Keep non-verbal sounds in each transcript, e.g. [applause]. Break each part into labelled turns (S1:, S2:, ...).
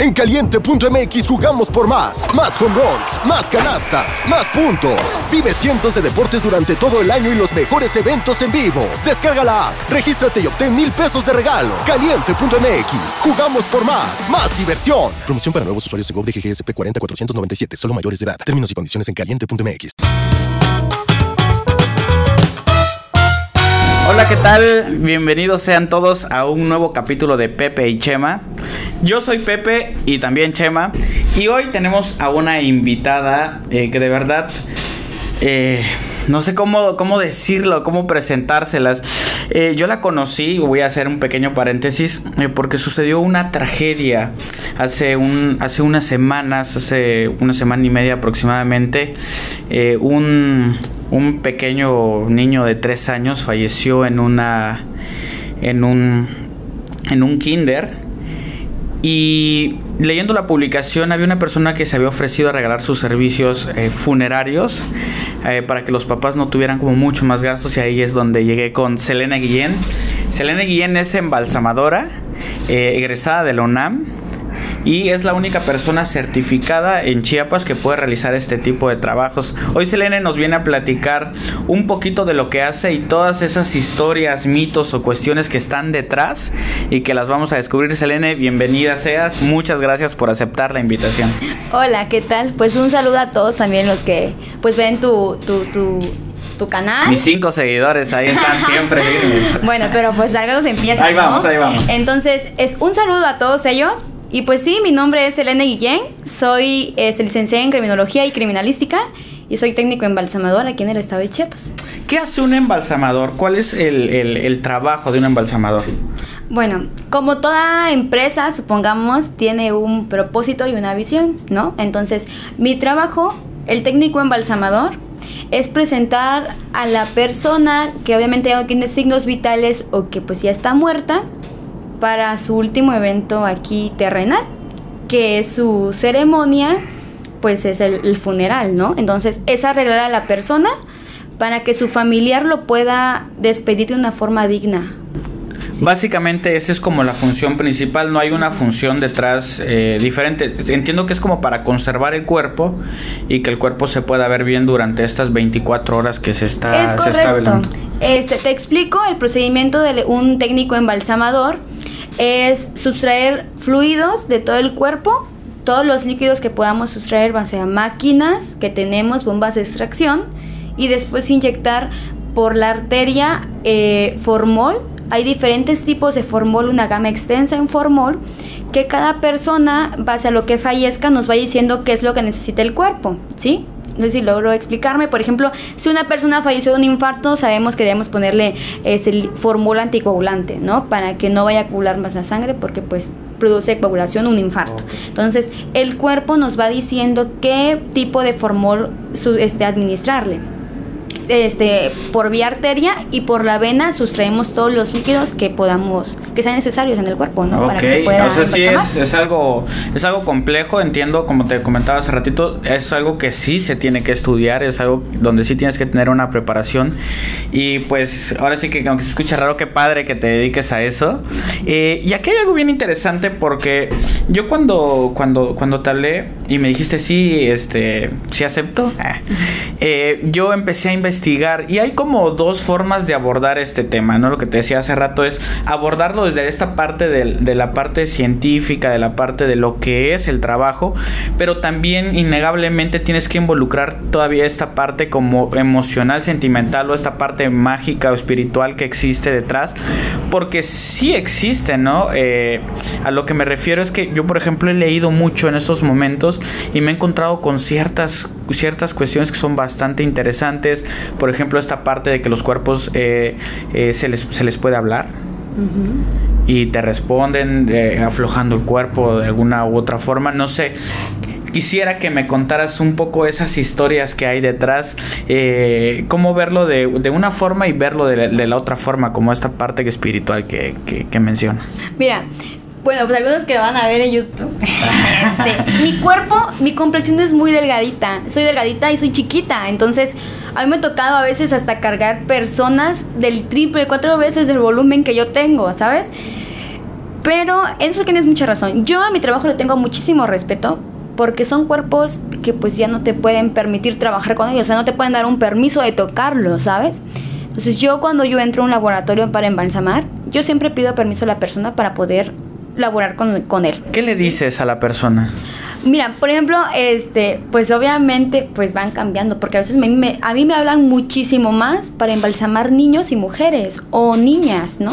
S1: En caliente.mx jugamos por más. Más home runs, más canastas, más puntos. Vive cientos de deportes durante todo el año y los mejores eventos en vivo. Descarga la app, regístrate y obtén mil pesos de regalo. Caliente.mx, jugamos por más. Más diversión. Promoción para nuevos usuarios de GOV de GGSP 40497, solo mayores de edad. Términos y condiciones en caliente.mx.
S2: Hola, ¿qué tal? Bienvenidos sean todos a un nuevo capítulo de Pepe y Chema. Yo soy Pepe y también Chema. Y hoy tenemos a una invitada eh, que de verdad... eh, no sé cómo, cómo decirlo, cómo presentárselas. Eh, yo la conocí, voy a hacer un pequeño paréntesis, porque sucedió una tragedia hace, un, hace unas semanas, hace una semana y media aproximadamente. Un, un pequeño niño de tres años falleció en una. en un. en un kinder. Y leyendo la publicación había una persona que se había ofrecido a regalar sus servicios eh, funerarios eh, para que los papás no tuvieran como mucho más gastos y ahí es donde llegué con Selena Guillén. Selena Guillén es embalsamadora, eh, egresada de la UNAM y es la única persona certificada en Chiapas que puede realizar este tipo de trabajos. Hoy Selene nos viene a platicar un poquito de lo que hace y todas esas historias, mitos o cuestiones que están detrás y que las vamos a descubrir. Selene, bienvenida seas. Muchas gracias por aceptar la invitación.
S3: Hola, ¿qué tal? Pues un saludo a todos también los que pues ven tu, tu, tu, tu canal.
S2: Mis cinco seguidores ahí están [laughs] siempre firmes.
S3: Bueno, pero pues algo se empieza.
S2: Ahí
S3: ¿no?
S2: vamos, ahí vamos.
S3: Entonces, es un saludo a todos ellos. Y pues sí, mi nombre es Elena Guillén, soy este, licenciada en Criminología y Criminalística y soy técnico embalsamador aquí en el estado de Chiapas.
S2: ¿Qué hace un embalsamador? ¿Cuál es el, el- el trabajo de un embalsamador?
S3: Bueno, como toda empresa, supongamos, tiene un propósito y una visión, ¿no? Entonces, mi trabajo, el técnico embalsamador, es presentar a la persona que obviamente no tiene signos vitales o que pues ya está muerta para su último evento aquí terrenal, que es su ceremonia, pues es el, el funeral, ¿no? Entonces, es arreglar a la persona para que su familiar lo pueda despedir de una forma digna,
S2: Básicamente esa es como la función principal, no hay una función detrás eh, diferente. Entiendo que es como para conservar el cuerpo y que el cuerpo se pueda ver bien durante estas 24 horas que se está,
S3: Es
S2: se está velando.
S3: Este, te explico el procedimiento de un técnico embalsamador. Es sustraer fluidos de todo el cuerpo, todos los líquidos que podamos sustraer, va a ser máquinas que tenemos, bombas de extracción, y después inyectar por la arteria eh, formol. Hay diferentes tipos de formol, una gama extensa en formol, que cada persona, base a lo que fallezca, nos va diciendo qué es lo que necesita el cuerpo, ¿sí? Sé si logro explicarme. Por ejemplo, si una persona falleció de un infarto, sabemos que debemos ponerle ese formol anticoagulante, ¿no? Para que no vaya a coagular más la sangre porque pues produce coagulación un infarto. Entonces, el cuerpo nos va diciendo qué tipo de formol su- este, administrarle este, por vía arteria y por la vena sustraemos todos los líquidos que podamos, que sean necesarios en el cuerpo, ¿no?
S2: Ok,
S3: que se pueda
S2: o sea, sí es, es algo es algo complejo, entiendo, como te comentaba hace ratito, es algo que sí se tiene que estudiar, es algo donde sí tienes que tener una preparación y pues ahora sí que aunque se escucha raro, qué padre que te dediques a eso. Eh, y aquí hay algo bien interesante porque yo cuando cuando cuando te hablé y me dijiste sí, este, sí acepto, [laughs] eh, yo empecé a investigar y hay como dos formas de abordar este tema, ¿no? Lo que te decía hace rato es abordarlo desde esta parte del- de, la parte científica, de la parte de lo que es el trabajo, pero también innegablemente tienes que involucrar todavía esta parte como emocional, sentimental o esta parte mágica o espiritual que existe detrás, porque sí existe, ¿no? Eh, a lo que me refiero es que yo, por ejemplo, he leído mucho en estos momentos y me he encontrado con ciertas, ciertas cuestiones que son bastante interesantes. Por ejemplo, esta parte de que los cuerpos eh, eh, se, les, se les puede hablar y te responden eh, aflojando el cuerpo de alguna u otra forma. No sé. Quisiera que me contaras un poco esas historias que hay detrás, eh, cómo verlo de, de una forma y verlo de, la- de la otra forma, como esta parte espiritual que, que, que menciona.
S3: Mira, bueno, pues algunos que lo van a ver en YouTube. Este, mi cuerpo, mi complexión es muy delgadita. Soy delgadita y soy chiquita. Entonces, a mí me ha tocado a veces hasta cargar personas del triple, cuatro veces del volumen que yo tengo, ¿sabes? Pero en eso tienes mucha razón. Yo a mi trabajo le tengo muchísimo respeto porque son cuerpos que pues ya no te pueden permitir trabajar con ellos, o sea, no te pueden dar un permiso de tocarlos, ¿sabes? Entonces yo cuando yo entro a un laboratorio para embalsamar, yo siempre pido permiso a la persona para poder laborar con, con él.
S2: ¿Qué le dices a la persona?
S3: Mira, por ejemplo, este, pues obviamente pues van cambiando, porque a veces me, a mí me hablan muchísimo más para embalsamar niños y mujeres o niñas, ¿no?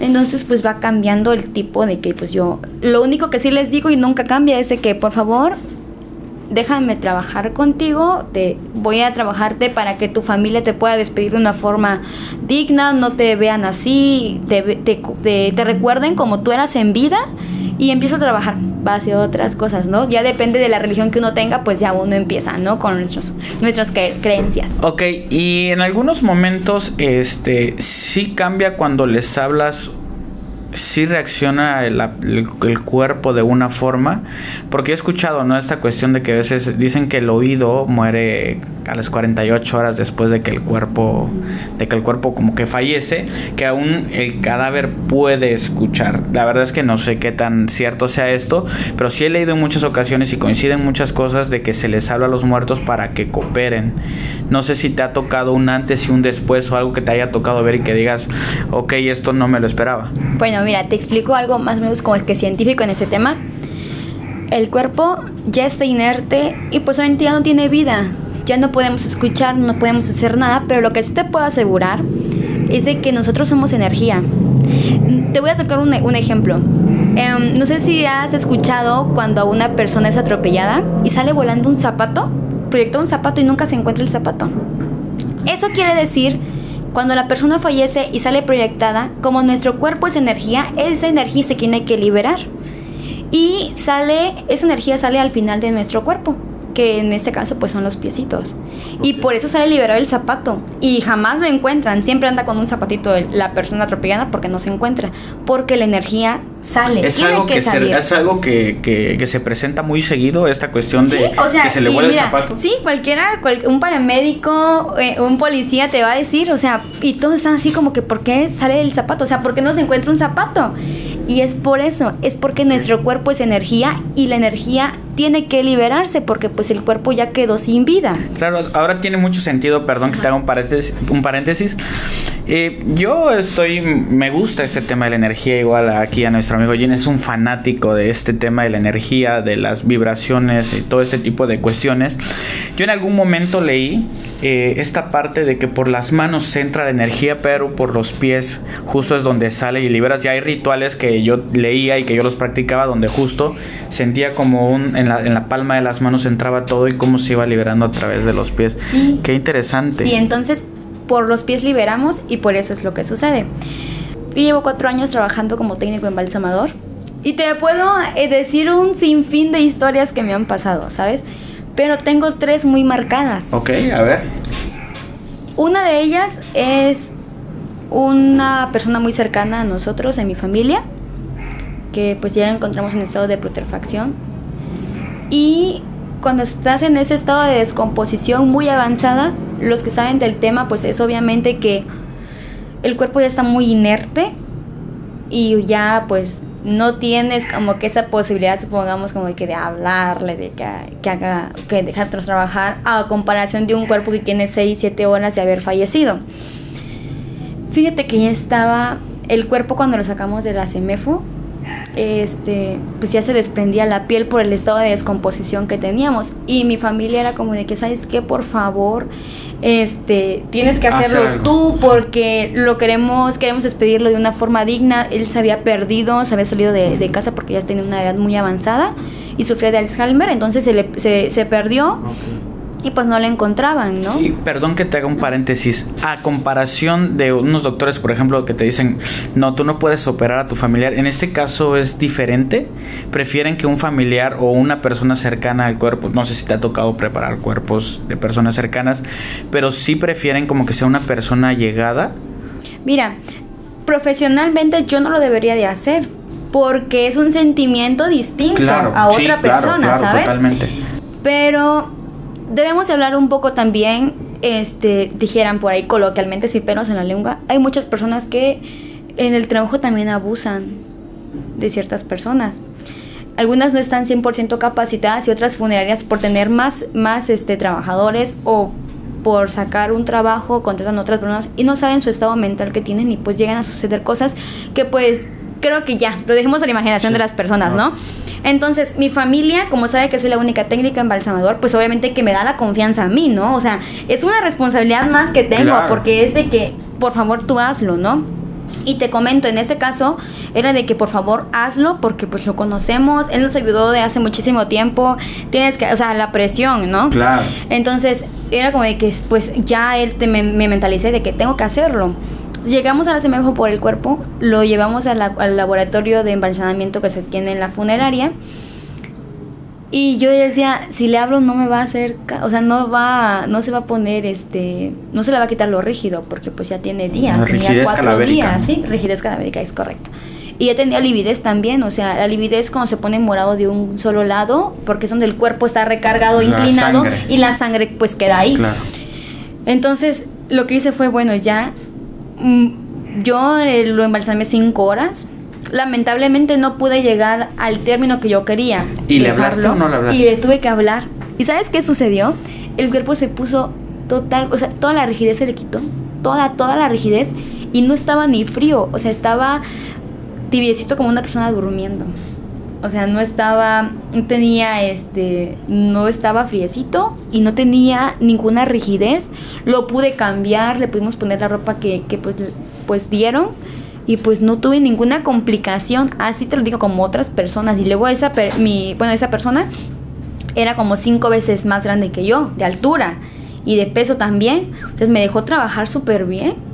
S3: Entonces pues va cambiando el tipo de que pues yo, lo único que sí les digo y nunca cambia es de que por favor déjame trabajar contigo, te voy a trabajarte para que tu familia te pueda despedir de una forma digna, no te vean así, te, te, recuerden como tú eras en vida y empiezo a trabajar base a otras cosas, ¿no? Ya depende de la religión que uno tenga, pues ya uno empieza, ¿no? Con nuestras creencias.
S2: Ok, y en algunos momentos, este, sí cambia cuando les hablas sí reacciona el, el, cuerpo de una forma, porque he escuchado, ¿no? Esta cuestión de que a veces dicen que el oído muere a las 48 horas después de que el cuerpo, de que el cuerpo como que fallece, que aún el cadáver puede escuchar. La verdad es que no sé qué tan cierto sea esto, pero sí he leído en muchas ocasiones y coinciden muchas cosas de que se les habla a los muertos para que cooperen. No sé si te ha tocado un antes y un después o algo que te haya tocado ver y que digas, ok, esto no me lo esperaba.
S3: Bueno, mira, te explico algo más o menos como que científico en ese tema. El cuerpo ya está inerte y pues obviamente ya no tiene vida. Ya no podemos escuchar, no podemos hacer nada, pero lo que sí te puedo asegurar es de que nosotros somos energía. Te voy a tocar un, un ejemplo. Em, no sé si has escuchado cuando una persona es atropellada y sale volando un zapato, proyecta un zapato y nunca se encuentra el zapato. Eso quiere decir cuando la persona fallece y sale proyectada, como nuestro cuerpo es energía, esa energía se tiene que liberar. Y sale, esa energía sale al final de nuestro cuerpo que en este caso pues son los piecitos. Y por eso sale liberado el zapato. Y jamás lo encuentran. Siempre anda con un zapatito la persona atropellada porque no se encuentra. Porque la energía sale.
S2: Es algo que, Se, es algo que, se presenta muy seguido, esta cuestión de que se le vuelve el zapato.
S3: Sí, cualquiera, un paramédico, eh, un policía te va a decir, o sea, y todos están así como que ¿por qué sale el zapato? O sea, ¿por qué no se encuentra un zapato? Y es por eso, es porque nuestro cuerpo es energía y la energía tiene que liberarse porque pues el cuerpo ya quedó sin vida.
S2: Claro, ahora tiene mucho sentido, perdón que te haga un paréntesis. Un paréntesis. Eh, yo estoy, me gusta este tema de la energía, igual aquí a nuestro amigo Jin es un fanático de este tema de la energía, de las vibraciones y todo este tipo de cuestiones. Yo en algún momento leí eh, esta parte de que por las manos se entra la energía, pero por los pies justo es donde sale y liberas. Ya hay rituales que yo leía y que yo los practicaba donde justo sentía como un, en, la, en la palma de las manos entraba todo y cómo se iba liberando a través de los pies. Sí. Qué interesante.
S3: Sí, entonces por los pies liberamos y por eso es lo que sucede. Yo llevo cuatro años trabajando como técnico embalsamador y te puedo eh, decir un sinfín de historias que me han pasado, ¿sabes? Pero tengo tres muy marcadas.
S2: Ok, a ver.
S3: Una de ellas es una persona muy cercana a nosotros, en mi familia, que pues ya encontramos en estado de putrefacción. Y cuando estás en ese estado de descomposición muy avanzada, los que saben del tema, pues es obviamente que el cuerpo ya está muy inerte y ya pues no tienes como que esa posibilidad, supongamos, como que de hablarle, de que, que haga, que trabajar, a comparación de un cuerpo que tiene 6, 7 horas de haber fallecido. Fíjate que ya estaba el cuerpo cuando lo sacamos de la CEMEFO, este, pues ya se desprendía la piel por el estado de descomposición que teníamos. Y mi familia era como de que, ¿sabes qué? Por favor, este, tienes que hacerlo tú porque lo queremos, queremos despedirlo de una forma digna. Él se había perdido, se había salido de, casa porque ya tenía una edad muy avanzada y sufría de Alzheimer, entonces se, se, perdió. Y pues no la encontraban, ¿no?
S2: Y perdón que te haga un paréntesis. A comparación de unos doctores, por ejemplo, que te dicen, no, tú no puedes operar a tu familiar. En este caso es diferente. Prefieren que un familiar o una persona cercana al cuerpo, no sé si te ha tocado preparar cuerpos de personas cercanas, pero sí prefieren como que sea una persona llegada.
S3: Mira, profesionalmente yo no lo debería de hacer porque es un sentimiento distinto a otra persona, ¿sabes? Totalmente. Pero debemos hablar un poco también, este, dijeran por ahí coloquialmente, sin pelos en la lengua, hay muchas personas que en el trabajo también abusan. de ciertas personas. Algunas no están 100% capacitadas y otras funerarias por tener más, más este, trabajadores o por sacar un trabajo contratan a otras personas y no saben su estado mental que tienen y pues llegan a suceder cosas que pues creo que ya, lo dejemos a la imaginación de las personas, ¿no? Entonces, mi familia, como sabe que soy la única técnica embalsamador, pues obviamente que me da la confianza a mí, ¿no? O sea, es una responsabilidad más que tengo, porque es de que, por favor, tú hazlo, ¿no? Y te comento, en este caso era de que por favor hazlo porque pues lo conocemos, él nos ayudó de hace muchísimo tiempo, tienes que, o sea, la presión, ¿no?
S2: Claro.
S3: Entonces era como de que pues ya él te, me, me mentalicé de que tengo que hacerlo. Llegamos a la semejo por el cuerpo, lo llevamos al laboratorio de embalsamamiento que se tiene en la funeraria. Y yo decía, si le hablo no me va a hacer, o sea, no va, no se va a poner, este, no se le va a quitar lo rígido, porque pues ya tiene días, tenía cuatro días, sí, rigidez cadavérica, es correcto. Y ya tenía lividez también, o sea, la lividez cuando se pone morado de un solo lado, porque es donde el cuerpo está recargado, inclinado, y la sangre pues queda ahí. Entonces, lo que hice fue, bueno, ya yo eh, lo embalsamé cinco horas. Lamentablemente no pude llegar al término que yo quería.
S2: ¿Y le hablaste o no le hablaste?
S3: Y le tuve que hablar. ¿Y sabes qué sucedió? El cuerpo se puso total, o sea, toda la rigidez se le quitó. Toda, toda la rigidez. Y no estaba ni frío, o sea, estaba tibiecito como una persona durmiendo. O sea, no estaba, no tenía este, no estaba friecito y no tenía ninguna rigidez. Lo pude cambiar, le pudimos poner la ropa que, que pues, pues dieron y pues no tuve ninguna complicación. Así te lo digo como otras personas. Y luego esa, mi, bueno, esa persona era como cinco veces más grande que yo, de altura y de peso también. Entonces me dejó trabajar súper bien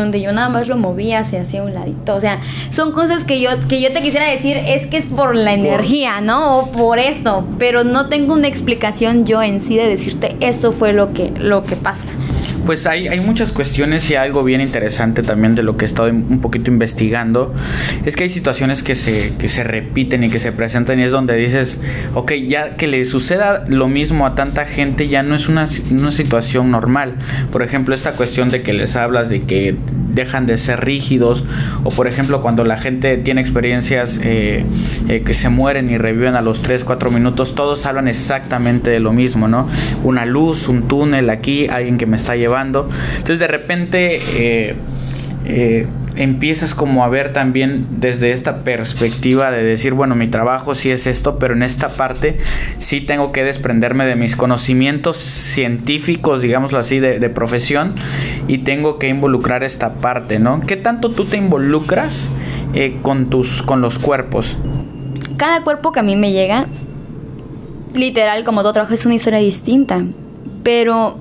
S3: donde yo nada más lo movía se hacía un ladito. O sea, son cosas que yo, que yo te quisiera decir, es que es por la energía, ¿no? O por esto, pero no tengo una explicación yo en sí de decirte esto fue lo que, lo que pasa.
S2: Pues hay, hay muchas cuestiones y algo bien interesante también de lo que he estado un poquito investigando. Es que hay situaciones que se, que se repiten y que se presentan y es donde dices, ok, ya que le suceda lo mismo a tanta gente ya no es una, una situación normal. Por ejemplo, esta cuestión de que les hablas de que dejan de ser rígidos o por ejemplo cuando la gente tiene experiencias eh, eh, que se mueren y reviven a los 3, 4 minutos, todos hablan exactamente de lo mismo, ¿no? Una luz, un túnel aquí, alguien que me está llevando. Entonces de repente... Eh, empiezas como a ver también desde esta perspectiva de decir, bueno, mi trabajo sí es esto, pero en esta parte sí tengo que desprenderme de mis conocimientos científicos, digámoslo así, de, profesión y tengo que involucrar esta parte, ¿no? ¿Qué tanto tú te involucras eh, con, tus, con los cuerpos?
S3: Cada cuerpo que a mí me llega, literal, como todo trabajo, es una historia distinta, pero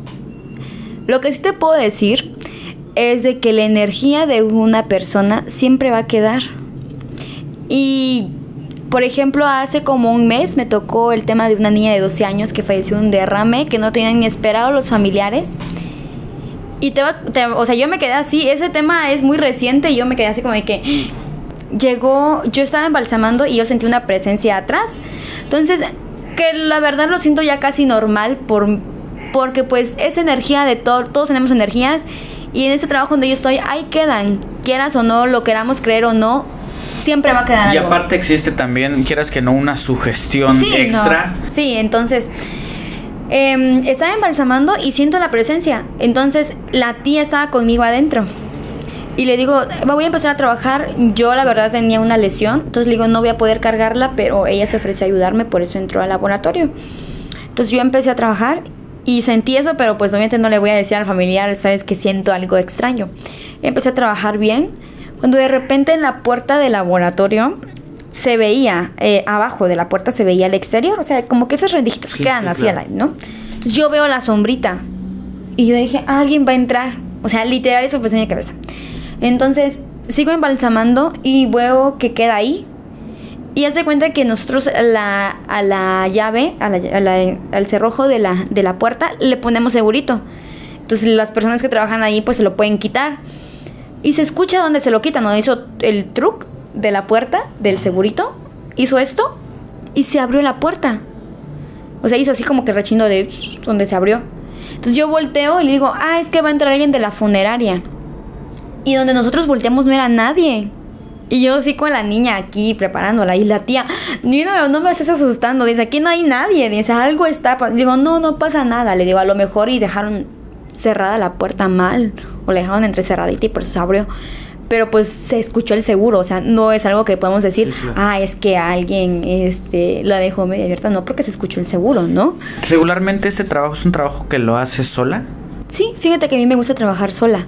S3: lo que sí te puedo decir es de que la energía de una persona siempre va a quedar. Y, por ejemplo, hace como un mes me tocó el tema de una niña de 12 años que falleció de un derrame que no tenían ni esperado los familiares. Y te, o sea, yo me quedé así, ese tema es muy reciente y yo me quedé así como de que [gasps] llegó, yo estaba embalsamando y yo sentí una presencia atrás. Entonces, que la verdad lo siento ya casi normal por, porque pues esa energía de todo, todos tenemos energías y en ese trabajo donde yo estoy, ahí quedan, quieras o no, lo queramos creer o no, siempre va a quedar.
S2: Y aparte existe también, quieras que no, una sugestión extra.
S3: Sí, entonces eh, estaba embalsamando y siento la presencia. Entonces la tía estaba conmigo adentro. Y le digo, voy a empezar a trabajar. Yo la verdad tenía una lesión, entonces le digo, no voy a poder cargarla, pero ella se ofreció a ayudarme, por eso entró al laboratorio. Entonces yo empecé a trajar y sentí eso, pero pues obviamente no le voy a decir al familiar, sabes que siento algo extraño. Empecé a trabajar bien, cuando de repente en la puerta del laboratorio se veía, eh, abajo de la puerta se veía el exterior, o sea, como que esas rendijitas quedan así al aire, ¿no? Entonces yo veo la sombrita y yo dije, alguien va a entrar, o sea, literal eso fue en mi cabeza. Entonces sigo embalsamando y veo que queda ahí, y hace cuenta que nosotros la, a la llave, a la, al cerrojo de la, de la puerta, le ponemos segurito. Entonces las personas que trabajan ahí pues se lo pueden quitar. Y se escucha donde se lo quitan, ¿no? Hizo el truc de la puerta, del segurito, hizo esto y se abrió la puerta. O sea, hizo así como que rechino de donde se abrió. Entonces yo volteo y le digo, ah, es que va a entrar alguien de la funeraria. Y donde nosotros volteamos no era nadie Y yo sí con la niña aquí preparándola. Y la tía, no, no me estés asustando. Dice, aquí no hay nadie. Dice, algo está. Le digo, no, no pasa nada. Le digo, a lo mejor y dejaron cerrada la puerta mal. O le dejaron entrecerradita y por eso se abrió pero pues se escuchó el seguro, o sea, no es algo que podemos decir, ah, es que alguien este, la dejó media abierta, no, porque se escuchó el seguro, ¿no?
S2: ¿Regularmente este trabajo es un trabajo que lo haces sola?
S3: Sí, fíjate que a mí me gusta trabajar sola.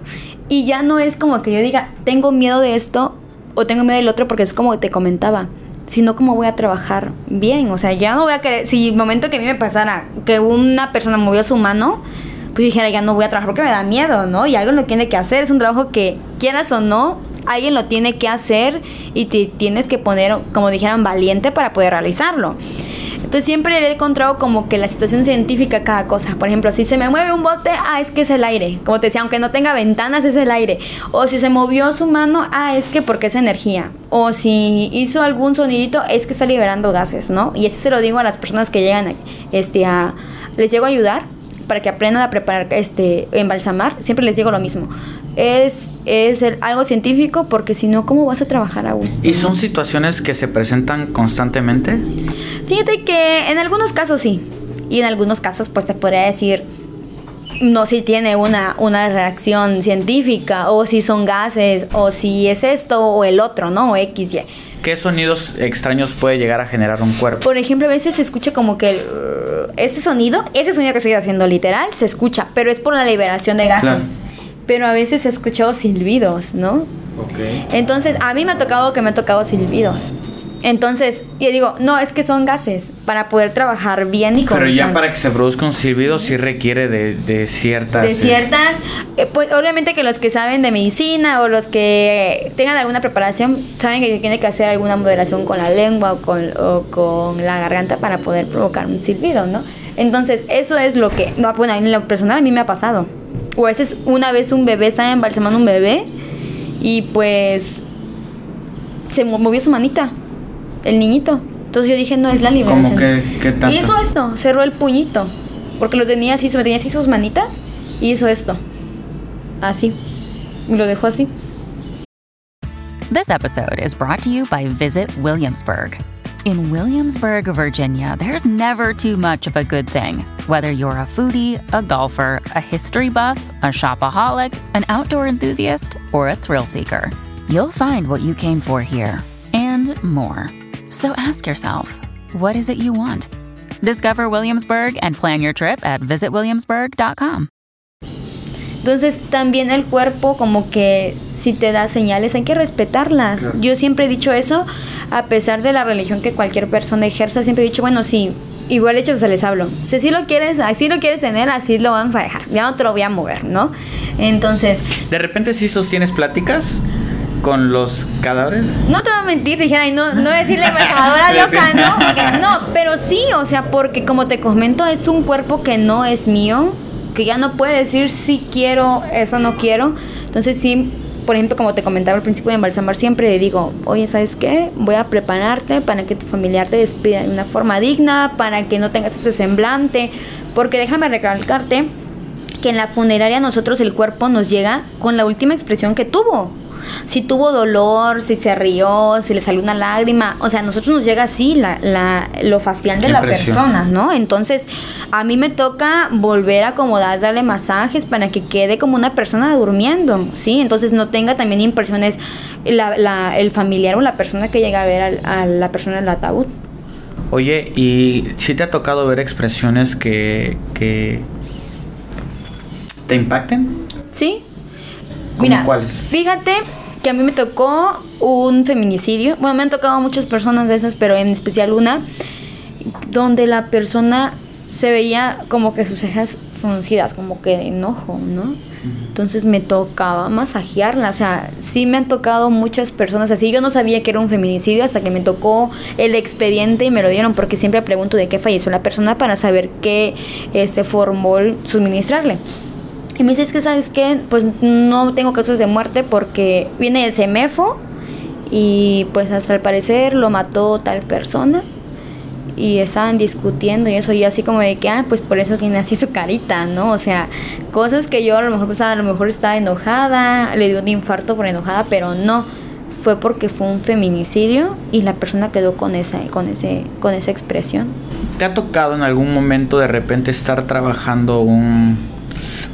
S3: Y ya no es como que yo diga, tengo miedo de esto o tengo miedo del otro, porque es como te comentaba, sino como voy a trabajar bien. O sea, ya no voy a querer, si el momento que a mí me pasara que una persona movió su mano, pues dijera, ya no voy a trabajar porque me da miedo, ¿no? Y algo lo tiene que hacer, es un trabajo que quieras o no, alguien lo tiene que hacer y te tienes que poner, como dijeran, valiente para poder realizarlo. Entonces siempre he encontrado como que la situación científica cada cosa. Por ejemplo, si se me mueve un bote, ah, es que es el aire. Como te decía, aunque no tenga ventanas, es el aire. O si se movió su mano, ah, es que porque es energía. O si hizo algún sonidito, es que está liberando gases, ¿no? Y así se lo digo a las personas que llegan este, a... Les llego a ayudar para que aprendan a preparar, este, embalsamar, siempre les digo lo mismo. Es, es algo científico porque si no, ¿cómo vas a trabajar aún?
S2: ¿Y son situaciones que se presentan constantemente?
S3: Fíjate que en algunos casos sí. Y en algunos casos, pues te podría decir, no si tiene una, una reacción científica, o si son gases, o si es esto o el otro, ¿no? O X, Y.
S2: ¿Qué sonidos extraños puede llegar a generar un cuerpo?
S3: Por ejemplo, a veces se escucha como que ese sonido, ese sonido que estoy haciendo literal, se escucha, pero es por la liberación de gases. Pero a veces se escuchado silbidos, ¿no? Ok. Entonces, a mí me ha tocado que me ha tocado silbidos. Entonces, yo digo, no, es que son gases para poder trabajar bien y
S2: con Pero ya para que se produzca un silbido sí requiere de, ciertas...
S3: De ciertas, eh, pues obviamente que los que saben de medicina o los que tengan alguna preparación saben que tiene que hacer alguna moderación con la lengua o con, o con la garganta para poder provocar un silbido, ¿no? Entonces, eso es lo que, no, bueno, en lo personal a mí me ha pasado. O a veces una vez un bebé estaba embalsamando un bebé y pues se movió su manita el niñito. Entonces yo dije, no, es la liberación.
S2: ¿Cómo que, qué tanto?
S3: Y hizo esto, cerró el puñito. Porque lo tenía así, se me tenía así sus manitas y hizo esto. Así. Y lo dejó así.
S4: This episode is brought to you by Visit Williamsburg. In Williamsburg, Virginia, there's never too much of a good thing. Whether you're a foodie, a golfer, a history buff, a shopaholic, an outdoor enthusiast, or a thrill seeker, you'll find what you came for here and more. So ask yourself, what is it you want? Discover Williamsburg and plan your trip at visitwilliamsburg.com.
S3: Entonces también el cuerpo como que si te da señales hay que respetarlas. Yo siempre he dicho eso, a pesar de la religión que cualquier persona ejerza, siempre he dicho, bueno, sí, igual hecho se les hablo. Si así lo quieres, así lo quieres tener, así lo vamos a dejar. Ya no te lo voy a mover, ¿no? Entonces...
S2: De repente sí sostienes pláticas con los cadáveres?
S3: No te voy a mentir, dije, ay, no, no decirle embajadora [laughs] loca, ¿no? no, pero sí, o sea, porque como te comento, es un cuerpo que no es mío, que ya no puede decir si quiero, eso no quiero. Entonces sí, por ejemplo, como te comentaba al principio de embalsamar, siempre le digo, oye, ¿sabes qué? Voy a prepararte para que tu familiar te despida de una forma digna, para que no tengas ese semblante, porque déjame recalcarte que en la funeraria nosotros el cuerpo nos llega con la última expresión que tuvo si tuvo dolor, si se rió, si le salió una lágrima, o sea, a nosotros nos llega así la, la, lo facial de la persona, ¿no? Entonces, a mí me toca volver a acomodar, darle masajes para que quede como una persona durmiendo, ¿sí? Entonces no tenga también impresiones la, el familiar o la persona que llega a ver a, la persona en el ataúd.
S2: Oye, ¿y si te ha tocado ver expresiones que, que te impacten?
S3: Sí, Mira, cuáles? Fíjate que a mí me tocó un feminicidio. Bueno, me han tocado muchas personas de esas, pero en especial una, donde la persona se veía como que sus cejas fruncidas, como que de enojo, ¿no? Entonces me tocaba masajearla, o sea, sí me han tocado muchas personas así. Yo no sabía que era un feminicidio hasta que me tocó el expediente y me lo dieron, porque siempre pregunto de qué falleció la persona para saber qué este formol suministrarle. Y me dice, es que, ¿sabes qué? Pues no tengo casos de muerte porque viene de CEMEFO y pues hasta el parecer lo mató tal persona y estaban discutiendo y eso y así como de que ah pues por eso tiene así su carita no o sea cosas que yo a lo mejor pensaba a lo mejor estaba enojada le dio un infarto por enojada pero no fue porque fue un feminicidio y la persona quedó con esa, con ese, con esa expresión.
S2: ¿Te ha tocado en algún momento de repente estar trabajando un,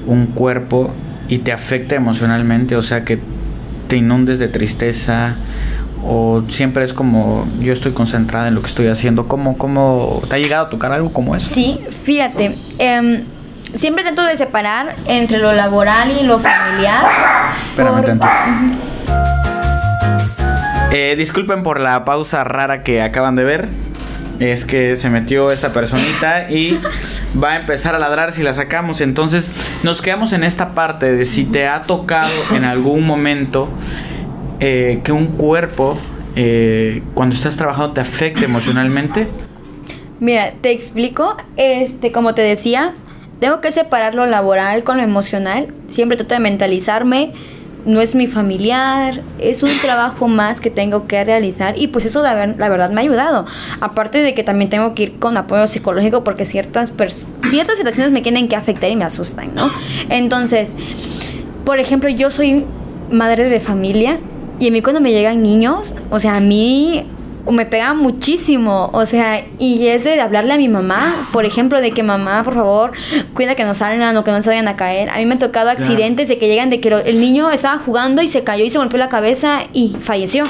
S2: un cuerpo y te afecta emocionalmente? O sea, que te inundes de tristeza o siempre es como yo estoy concentrada en lo que estoy haciendo. ¿Cómo, cómo te ha llegado a tocar algo como eso?
S3: Sí, fíjate. em, siempre intento de separar entre lo laboral y lo familiar.
S2: Espérame
S3: por-
S2: tantito. Eh, disculpen por la pausa rara que acaban de ver. Es que se metió esta personita y va a empezar a ladrar si la sacamos. Entonces nos quedamos en esta parte de si te ha tocado en algún momento eh, que un cuerpo eh, cuando estás trabajando te afecte emocionalmente.
S3: Mira, te explico, este, como te decía, tengo que separar lo laboral con lo emocional. Siempre trato de mentalizarme. No es mi familiar, es un trabajo más que tengo que realizar y pues eso la, la verdad me ha ayudado. Aparte de que también tengo que ir con apoyo psicológico porque ciertas, ciertas situaciones me tienen que afectar y me asustan, ¿no? Entonces, por ejemplo, yo soy madre de familia y a mí cuando me llegan niños, o sea, a mí me pega muchísimo, o sea, y es de hablarle a mi mamá, por ejemplo, de que mamá, por favor, cuida que no salgan o que no se vayan a caer. A mí me ha tocado accidentes de que llegan de que el niño estaba jugando y se cayó y se golpeó la cabeza y falleció.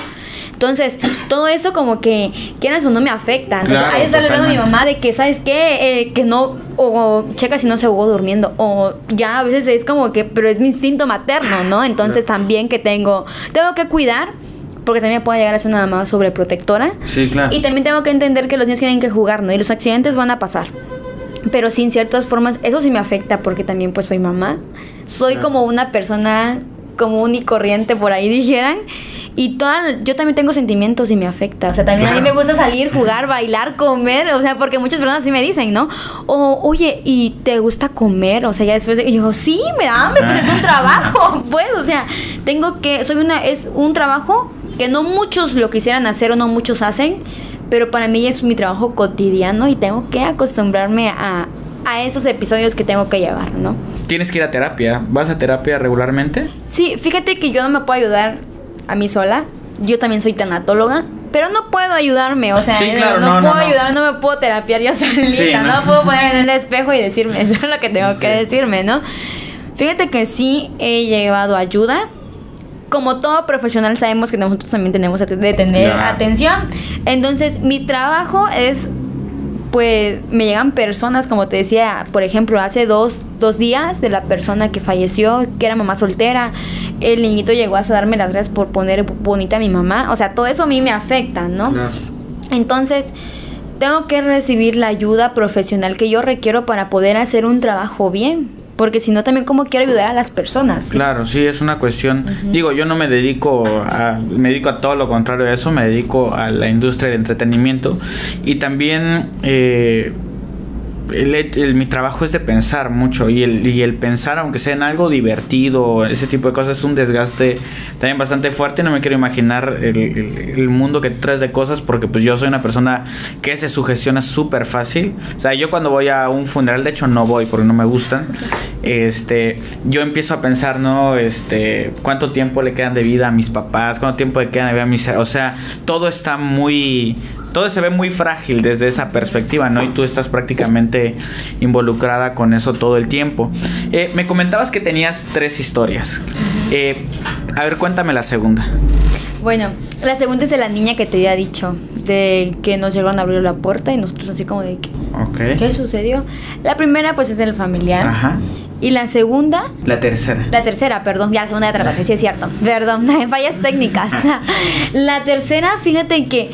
S3: Entonces, todo eso como que quieras o no me afecta. Entonces,
S2: Claro,
S3: ahí está hablando a mi mamá de que, ¿sabes qué? Eh, que no, o checa si no se ahogó durmiendo, o ya a veces es como que, pero es mi instinto materno, ¿no? Entonces también que tengo, tengo que cuidar, porque también puedo llegar a ser una mamá sobreprotectora.
S2: Sí, claro.
S3: Y también tengo que entender que los niños tienen que jugar, ¿no? Y los accidentes van a pasar. Pero sin ciertas formas, eso sí me afecta porque también pues soy mamá. Soy
S2: Claro.
S3: como una persona común y corriente, por ahí dijeran. Y toda, yo también tengo sentimientos y me afecta. O sea, también a mí me gusta salir, jugar, bailar, comer. O sea, porque muchas personas sí me dicen, ¿no? O, oye, ¿y te gusta comer? O sea, ya después de... y yo, sí, me da hambre, pues es un trabajo. [laughs] Pues, o sea, tengo que... Soy una... Es un trabajo que no muchos lo quisieran hacer o no muchos hacen. Pero para mí es mi trabajo cotidiano y tengo que acostumbrarme a, a esos episodios que tengo que llevar, ¿no?
S2: Tienes que ir a terapia. ¿Vas a terapia regularmente?
S3: Sí, fíjate que yo no me puedo ayudar a mí sola. Yo también soy tanatóloga. Pero no puedo ayudarme, o sea,
S2: Sí, claro,
S3: no,
S2: no, no,
S3: puedo
S2: no.
S3: ayudar, no me puedo terapiar yo [laughs] solita,
S2: Sí,
S3: no. puedo ponerme en el espejo y decirme eso es [laughs] lo que tengo
S2: Sí.
S3: que decirme, ¿no? Fíjate que sí he llevado ayuda. Como todo profesional sabemos que nosotros también tenemos que de tener atención. Entonces, mi trabajo es pues me llegan personas, como te decía, por ejemplo, hace dos, dos días de la persona que falleció, que era mamá soltera, el niñito llegó a darme las gracias por poner bonita a mi mamá, o sea, todo eso a mí me afecta, ¿no? Entonces, tengo que recibir la ayuda profesional que yo requiero para poder hacer un trabajo bien. Porque si no, también cómo quiero ayudar a las personas.
S2: Claro, sí, es una cuestión. Digo, yo no me dedico a. Me dedico a todo lo contrario de eso, me dedico a la industria del entretenimiento. Y también. eh, mi trabajo es de pensar mucho y el, y el pensar, aunque sea en algo divertido, ese tipo de cosas, es un desgaste también bastante fuerte. No me quiero imaginar el, mundo que traes de cosas porque pues yo soy una persona que se sugestiona súper fácil. O sea, yo cuando voy a un funeral, de hecho no voy porque no me gustan, este, yo empiezo a pensar, ¿no? Este, cuánto tiempo le quedan de vida a mis papás, cuánto tiempo le quedan de vida a mis... O sea, todo está muy todo se ve muy frágil desde esa perspectiva, ¿no? Y tú estás prácticamente involucrada con eso todo el tiempo. Eh, me comentabas que tenías tres historias. Eh, a ver, cuéntame la segunda.
S3: Bueno, la segunda es de la niña que te había dicho, de que nos llegaron a abrir la puerta y nosotros así como de que,
S2: Ok.
S3: ¿qué sucedió? La primera pues es del familiar.
S2: Ajá.
S3: Y la segunda,
S2: La tercera.
S3: la tercera, perdón, ya la segunda de trabajo, sí es cierto. [laughs] Perdón, [laughs] fallas técnicas. la tercera, fíjate que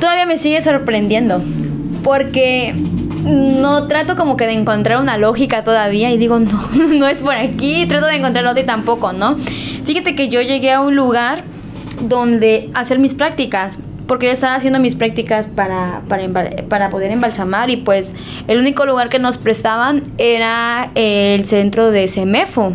S3: todavía me sigue sorprendiendo. Porque no trato como que de encontrar una lógica todavía y digo, no, [laughs] no es por aquí, trato de encontrar otra y tampoco, ¿no? Fíjate que yo llegué a un lugar donde hacer mis prácticas, porque yo estaba haciendo mis prácticas para, para, para poder embalsamar y pues el único lugar que nos prestaban era el centro de Semefo.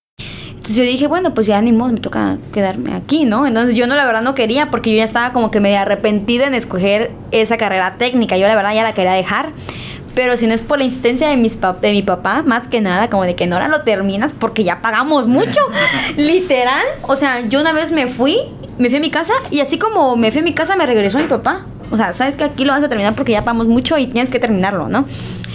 S3: Entonces yo dije, bueno, pues ya ni modo, me toca quedarme aquí, ¿no? Entonces yo no, la verdad no quería porque yo ya estaba como que medio arrepentida en escoger esa carrera técnica. Yo la verdad ya la quería dejar. Pero si no es por la insistencia de, mis de mi papá, más que nada, como de que no lo terminas porque ya pagamos mucho. [laughs] Literal. O sea, yo una vez me fui, me fui a mi casa y así como me fui a mi casa me regresó mi papá. O sea, sabes que aquí lo vas a terminar porque ya pagamos mucho y tienes que terminarlo, ¿no?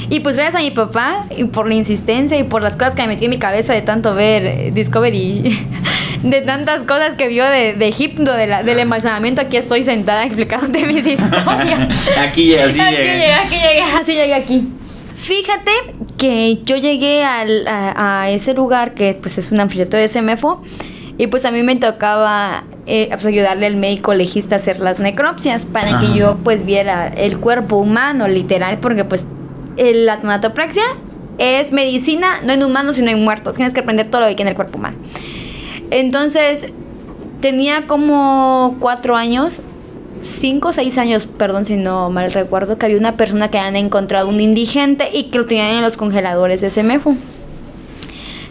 S3: Y pues gracias a mi papá y por la insistencia y por las cosas que me metí en mi cabeza de tanto ver eh, Discovery, [laughs] de tantas cosas que vio de, de Egipto, de la, del embalsamamiento, aquí estoy sentada explicándote mis [laughs] historias.
S2: aquí, así
S3: aquí
S2: llegué.
S3: llegué, aquí llegué, así llegué aquí. Fíjate que yo llegué al, a, a ese lugar que pues es un anfiteatro de CEMEFO y pues a mí me tocaba eh, pues, ayudarle al médico legista a hacer las necropsias para
S2: Ajá.
S3: que yo pues viera el cuerpo humano literal porque pues el- la tanatopraxia es medicina no en humanos sino en muertos tienes que aprender todo lo que hay en el cuerpo humano entonces tenía como cuatro años cinco o seis años, perdón si no mal recuerdo, que había una persona que habían encontrado un indigente y que lo tenían en los congeladores de CEMEFO.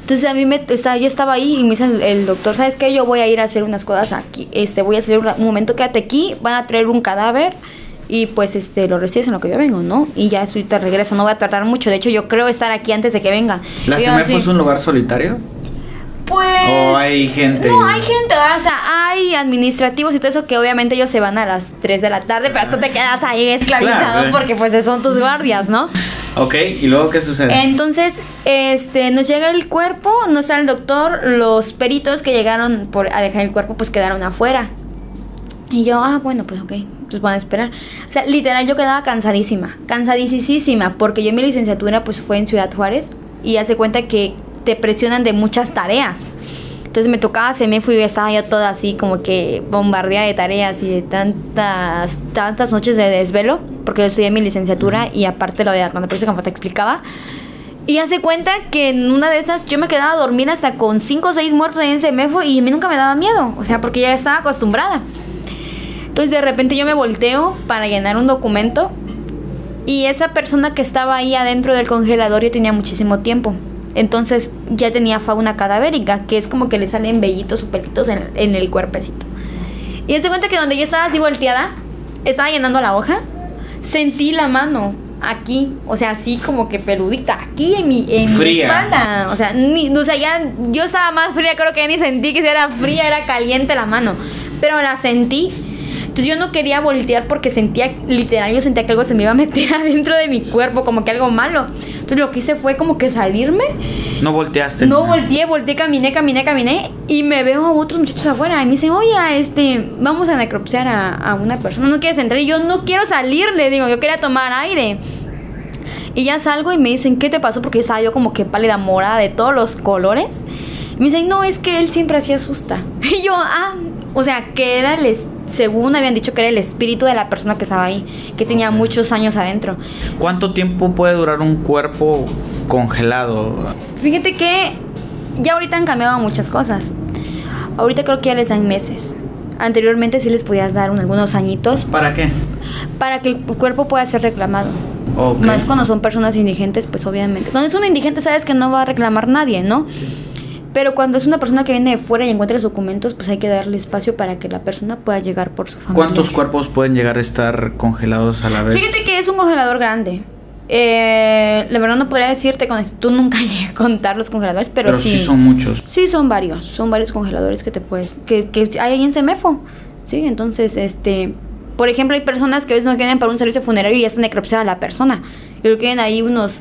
S3: Entonces a mí me, o sea, yo estaba ahí y me dice el, el doctor, ¿sabes qué? Yo voy a ir a hacer unas cosas aquí, este, voy a hacer un, un momento, quédate aquí, van a traer un cadáver y pues este lo recibes en lo que yo vengo, ¿no? Y ya después te regreso, no voy a tardar mucho, de hecho yo creo estar aquí antes de que venga.
S2: ¿La
S3: así,
S2: es un lugar solitario?
S3: Pues.
S2: ¿O hay gente?
S3: No, hay gente, o sea, hay administrativos y todo eso que obviamente ellos se van a las 3 de la tarde, pero tú te quedas ahí esclavizado
S2: Claro,
S3: porque pues son tus guardias, ¿no?
S2: Ok, ¿y luego qué sucede?
S3: Entonces, este, nos llega el cuerpo, no está el doctor, los peritos que llegaron por a dejar el cuerpo pues quedaron afuera. Y yo, ah, bueno, pues ok, pues van a esperar. O sea, literal yo quedaba cansadísima, cansadísima, porque yo mi licenciatura pues fue en Ciudad Juárez y hace cuenta que te presionan de muchas tareas. Entonces me tocaba, se me fui, estaba yo toda así como que bombardeada de tareas y de tantas, tantas noches de desvelo, porque yo estudié mi licenciatura y aparte lo de la tanatopraxia, como te explicaba. Y hace cuenta que en una de esas yo me quedaba a dormir hasta con 5 o 6 muertos en ese mefo y a mí nunca me daba miedo, o sea, porque ya estaba acostumbrada. Entonces de repente yo me volteo para llenar un documento y esa persona que estaba ahí adentro del congelador ya tenía muchísimo tiempo. Entonces ya tenía fauna cadavérica, que es como que le salen vellitos o pelitos en, en el cuerpecito. Y se cuenta que donde yo estaba así volteada, estaba llenando la hoja, sentí la mano aquí, o sea, así como que peludita, aquí en mi, en mi espalda. O sea, ni, o sea, ya yo estaba más fría, creo que ya ni sentí que si era fría, era caliente la mano. Pero la sentí. Entonces yo no quería voltear porque sentía, literal, yo sentía que algo se me iba a meter [laughs] adentro de mi cuerpo, como que algo malo. Entonces lo que hice fue como que salirme.
S2: No volteaste.
S3: No volteé, volteé, caminé, caminé, caminé y me veo a otros muchachos afuera y me dicen, oye, este, vamos a necropsiar a, a una persona, ¿no quieres entrar? Y yo no quiero salir, le digo, yo quería tomar aire. Y ya salgo y me dicen, ¿qué te pasó? Porque estaba yo como que pálida morada de todos los colores. Y me dicen, no, es que él siempre así asusta. [laughs] Y yo, ah, o sea, que era el, según habían dicho que era el espíritu de la persona que estaba ahí, que tenía muchos años adentro.
S2: ¿Cuánto tiempo puede durar un cuerpo congelado?
S3: Fíjate que ya ahorita han cambiado muchas cosas. Ahorita creo que ya les dan meses. Anteriormente sí les podías dar un- algunos añitos
S2: ¿Para qué?
S3: para que el cuerpo pueda ser reclamado. Más cuando son personas indigentes, pues obviamente. Cuando es un indigente sabes que no va a reclamar nadie, ¿no? Pero cuando es una persona que viene de fuera y encuentra los documentos, pues hay que darle espacio para que la persona pueda llegar por su familia.
S2: ¿Cuántos cuerpos pueden llegar a estar congelados a la vez?
S3: Fíjate que es un congelador grande. Eh, la verdad no podría decirte con tú [laughs] nunca llegué a contar los congeladores, pero,
S2: Pero sí son muchos.
S3: Sí, son varios, son varios congeladores que te puedes, que, que hay ahí en Semefo, sí, entonces, este, por ejemplo, hay personas que a veces no quieren para un servicio funerario y ya está necropsiada la persona, y lo quieren ahí unos,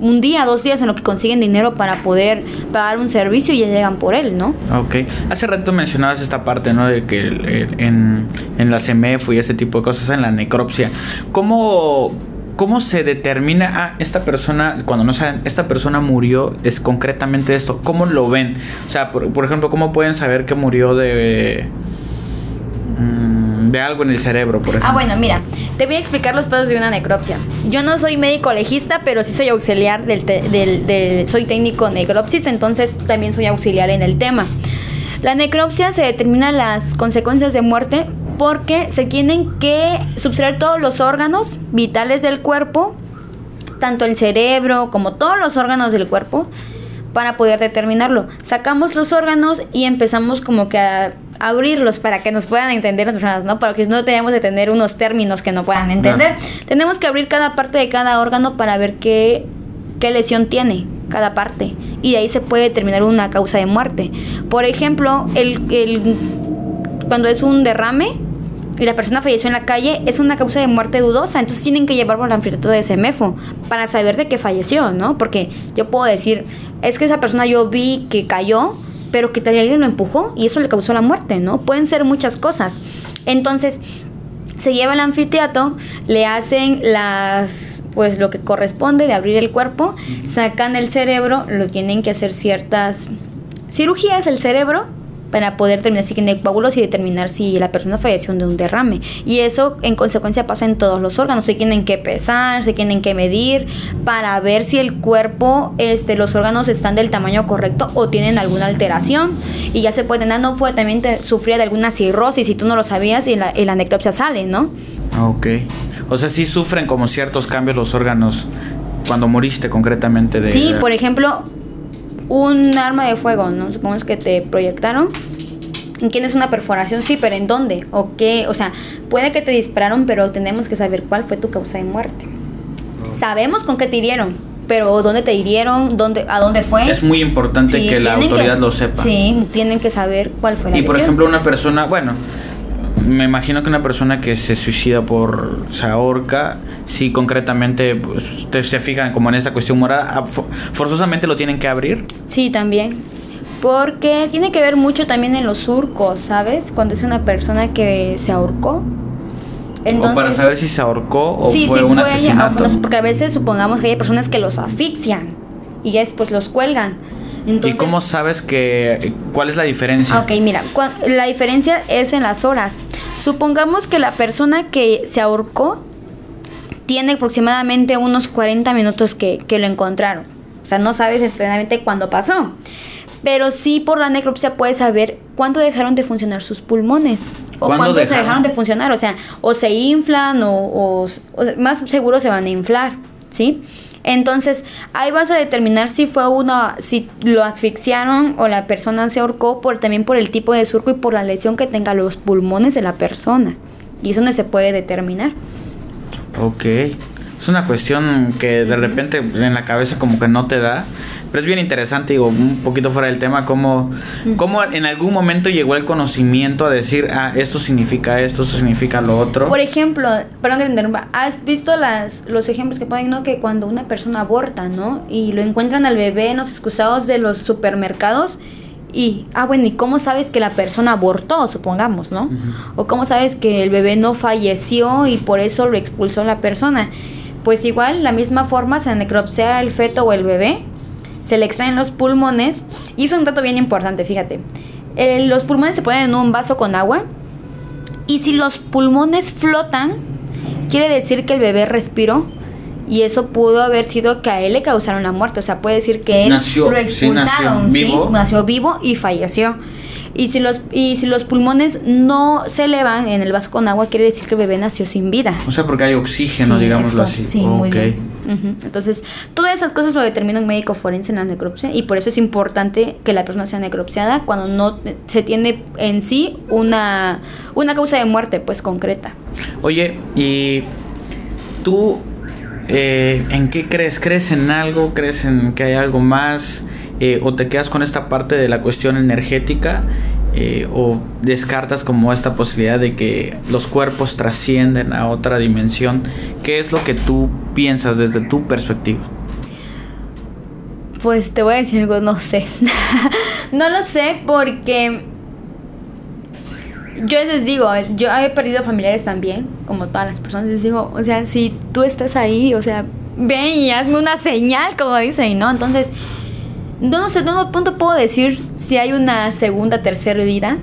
S3: un día, dos días en lo que consiguen dinero para poder pagar un servicio y ya llegan por él, ¿no?
S2: Ok. Hace rato mencionabas esta parte, ¿no? De que en, en la CEMEF y ese tipo de cosas, en la necropsia. ¿Cómo ¿cómo se determina, ah, esta persona, cuando no saben, esta persona murió, es concretamente esto? ¿Cómo lo ven? O sea, por, por ejemplo, ¿cómo pueden saber que murió de... mm, de algo en el cerebro, por ejemplo?
S3: Ah, bueno, mira, te voy a explicar los pasos de una necropsia. Yo no soy médico legista, pero sí soy auxiliar del, te- del- del- soy técnico necropsis, entonces también soy auxiliar en el tema. La necropsia se determina las consecuencias de muerte porque se tienen que subtraer todos los órganos vitales del cuerpo, tanto el cerebro como todos los órganos del cuerpo, para poder determinarlo. Sacamos los órganos y empezamos como que a abrirlos para que nos puedan entender las personas, ¿no? Porque si no tenemos de tener unos términos que no puedan entender. Tenemos que abrir cada parte de cada órgano para ver qué, qué lesión tiene cada parte. Y de ahí se puede determinar una causa de muerte. Por ejemplo, el, el- cuando es un derrame y la persona falleció en la calle, es una causa de muerte dudosa. Entonces tienen que llevarlo al anfiteatro de Semefo para saber de qué falleció, ¿no? Porque yo puedo decir, es que esa persona yo vi que cayó, pero que alguien lo empujó y eso le causó la muerte, ¿no? Pueden ser muchas cosas. Entonces, se lleva al anfiteatro, le hacen las pues lo que corresponde de abrir el cuerpo, sacan el cerebro, lo tienen que hacer ciertas cirugías el cerebro para poder determinar si tiene coágulos y determinar si la persona falleció de un derrame. Y eso en consecuencia pasa en todos los órganos. Se tienen que pesar, se tienen que medir para ver si el cuerpo, este, los órganos están del tamaño correcto o tienen alguna alteración. Y ya se puede, no fue también te, sufría de alguna cirrosis si tú no lo sabías y la, en la necropsia sale, ¿no?
S2: Ok. O sea, sí sufren como ciertos cambios los órganos cuando moriste concretamente de...
S3: Sí, por ejemplo, un arma de fuego, ¿no? Supongamos que te proyectaron. ¿En quién es una perforación? Sí, pero ¿en dónde? ¿O qué? O sea, puede que te dispararon, pero tenemos que saber cuál fue tu causa de muerte. Sabemos con qué te hirieron, pero ¿dónde te hirieron? ¿Dónde, ¿A dónde fue?
S2: Es muy importante
S3: Sí,
S2: que la autoridad lo sepa.
S3: Sí, tienen que saber cuál fue la
S2: Y por ejemplo, una persona, bueno, me imagino que una persona que se suicida por se ahorca, sí concretamente pues, ustedes se fijan como en esta cuestión morada, ah, fo- forzosamente lo tienen que abrir.
S3: Sí, también. Porque tiene que ver mucho también en los surcos, ¿sabes? Cuando es una persona que se ahorcó.
S2: o para saber si se ahorcó o
S3: sí,
S2: fue
S3: sí
S2: un
S3: fue,
S2: asesinato.
S3: porque a veces supongamos que hay personas que los asfixian y ya después los cuelgan. Entonces,
S2: ¿Y cómo sabes que cuál es la diferencia?
S3: Ok, mira, la diferencia es en las horas. Supongamos que la persona que se ahorcó tiene aproximadamente unos 40 minutos que, que lo encontraron. O sea, no sabes exactamente cuándo pasó. Pero sí por la necropsia puedes saber cuándo dejaron de funcionar sus pulmones. O
S2: ¿Cuándo
S3: cuándo se
S2: dejaron?
S3: dejaron de funcionar. O sea, o se inflan o, o- o más seguro se van a inflar. ¿Sí? Entonces, ahí vas a determinar si fue una, si lo asfixiaron o la persona se ahorcó por también por el tipo de surco y por la lesión que tenga los pulmones de la persona. Y eso no se puede determinar.
S2: Ok. Es una cuestión que de repente en la cabeza como que no te da. Pero es bien interesante, digo, un poquito fuera del tema, cómo, cómo en algún momento llegó el conocimiento a decir, ah, esto significa esto, esto significa lo otro.
S3: Por ejemplo, perdón que te interrumpa, ¿has visto las, los ejemplos que ponen, no? Que cuando una persona aborta, ¿no? Y lo encuentran al bebé en los excusados de los supermercados y, ah, bueno, ¿y cómo sabes que la persona abortó, supongamos, ¿no? O cómo sabes que el bebé no falleció y por eso lo expulsó la persona. Pues igual, la misma forma se necropsia el feto o el bebé, se le extraen los pulmones y es un dato bien importante, fíjate. Eh, los pulmones se ponen en un vaso con agua y si los pulmones flotan, quiere decir que el bebé respiró. Y eso pudo haber sido que a él le causaron la muerte. O sea, puede decir que él
S2: Nació,
S3: lo
S2: sí, nació vivo.
S3: Nació vivo y falleció. Y si, los, y si los pulmones no se elevan en el vaso con agua, quiere decir que el bebé nació sin vida.
S2: O sea, porque hay oxígeno,
S3: Sí,
S2: digámoslo así.
S3: Sí, muy. Entonces, todas esas cosas lo determina un médico forense en la necropsia y por eso es importante que la persona sea necropsiada cuando no se tiene en sí una, una causa de muerte pues concreta.
S2: Oye, ¿y tú eh, en qué crees? ¿Crees en algo? ¿Crees en que hay algo más? Eh, ¿O te quedas con esta parte de la cuestión energética? Eh, ¿O descartas como esta posibilidad de que los cuerpos trascienden a otra dimensión? ¿Qué es lo que tú piensas desde tu perspectiva?
S3: Pues te voy a decir algo, no sé. [laughs] no lo sé porque Yo les digo, yo he perdido familiares también, como todas las personas. Les digo, o sea, si tú estás ahí, o sea, ven y hazme una señal, como dicen, ¿no? Entonces, no sé, no punto puedo decir si hay una segunda, tercera vida,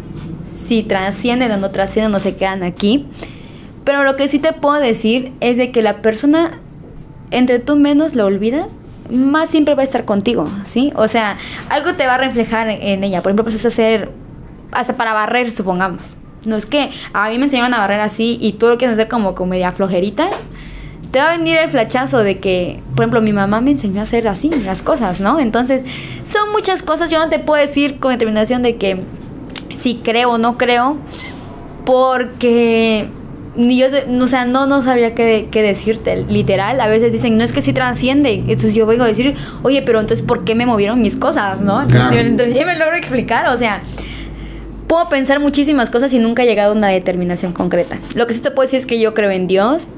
S3: si trascienden o no trascienden o se quedan aquí. Pero lo que sí te puedo decir es de que la persona, entre tú menos lo olvidas, más siempre va a estar contigo, ¿sí? O sea, algo te va a reflejar en ella. Por ejemplo, pues es hacer, hasta para barrer, supongamos. No es que a mí me enseñaron a barrer así y tú lo quieres hacer como, como media flojerita. Te va a venir el flachazo de que, por ejemplo, mi mamá me enseñó a hacer así las cosas, ¿no? Entonces, son muchas cosas. Yo no te puedo decir con determinación de que si creo o no creo, porque ni yo, o sea, no, no sabría qué, qué, decirte, literal. A veces dicen, no es que sí trasciende. Entonces yo vengo a decir, oye, pero entonces, ¿por qué me movieron mis cosas, no? Entonces, yo me logro explicar, o sea, puedo pensar muchísimas cosas y nunca he llegado a una determinación concreta. Lo que sí te puedo decir es que yo creo en Dios,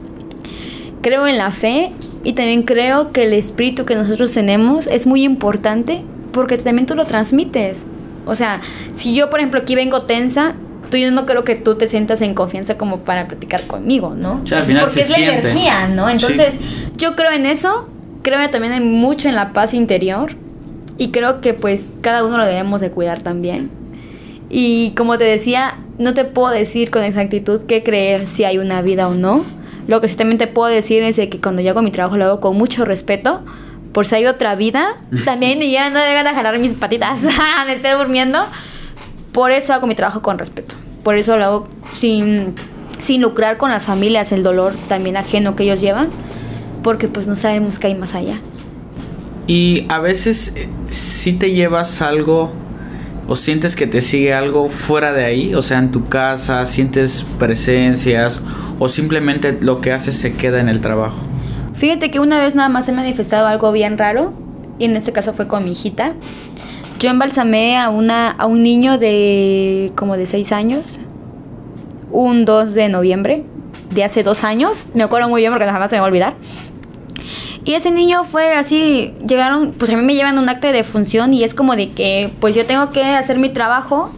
S3: creo en la fe y también creo que el espíritu que nosotros tenemos es muy importante porque también tú lo transmites. O sea, si yo, por ejemplo, aquí vengo tensa, tú yo no creo que tú te sientas en confianza como para platicar conmigo, ¿no?
S2: O sea, al final
S3: porque es la energía, ¿no? Entonces, yo creo en eso, creo también en mucho en la paz interior y creo que pues cada uno lo debemos de cuidar también. Y como te decía, no te puedo decir con exactitud qué creer si hay una vida o no. Lo que sí también te puedo decir es de que cuando yo hago mi trabajo lo hago con mucho respeto por si hay otra vida, [laughs] también ya no deben de jalar mis patitas, [laughs] me esté durmiendo. Por eso hago mi trabajo con respeto. Por eso lo hago sin, sin lucrar con las familias el dolor también ajeno que ellos llevan, porque pues no sabemos qué hay más allá.
S2: Y a veces eh, si te llevas algo o sientes que te sigue algo fuera de ahí, o sea, en tu casa, sientes presencias o simplemente lo que haces se queda en el trabajo.
S3: Fíjate que una vez nada más he manifestado algo bien raro y en este caso fue con mi hijita. Yo embalsamé a, una, a un niño de como de 6 años, un 2 de noviembre de hace dos años, me acuerdo muy bien porque jamás se me va a olvidar. Y ese niño fue así, llegaron, pues a mí me llevan un acto de defunción y es como de que pues yo tengo que hacer mi trabajo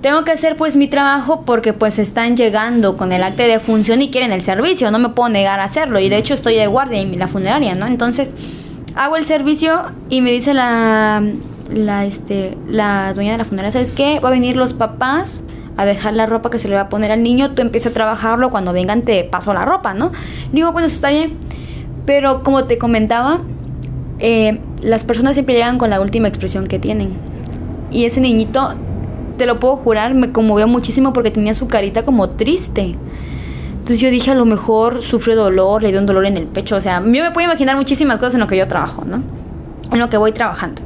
S3: tengo que hacer pues mi trabajo porque pues están llegando con el acta de función y quieren el servicio, no me puedo negar a hacerlo y de hecho estoy de guardia en la funeraria, ¿no? Entonces hago el servicio y me dice la la este la dueña de la funeraria, ¿sabes qué? Va a venir los papás a dejar la ropa que se le va a poner al niño, tú empiezas a trabajarlo, cuando vengan te paso la ropa, ¿no? Digo, bueno, está bien. Pero como te comentaba, eh, las personas siempre llegan con la última expresión que tienen. Y ese niñito te lo puedo jurar, me conmovió muchísimo porque tenía su carita como triste. Entonces yo dije, a lo mejor sufrió dolor, le dio un dolor en el pecho. O sea, yo me puedo imaginar muchísimas cosas en lo que yo trabajo, ¿no? En lo que voy trabajando.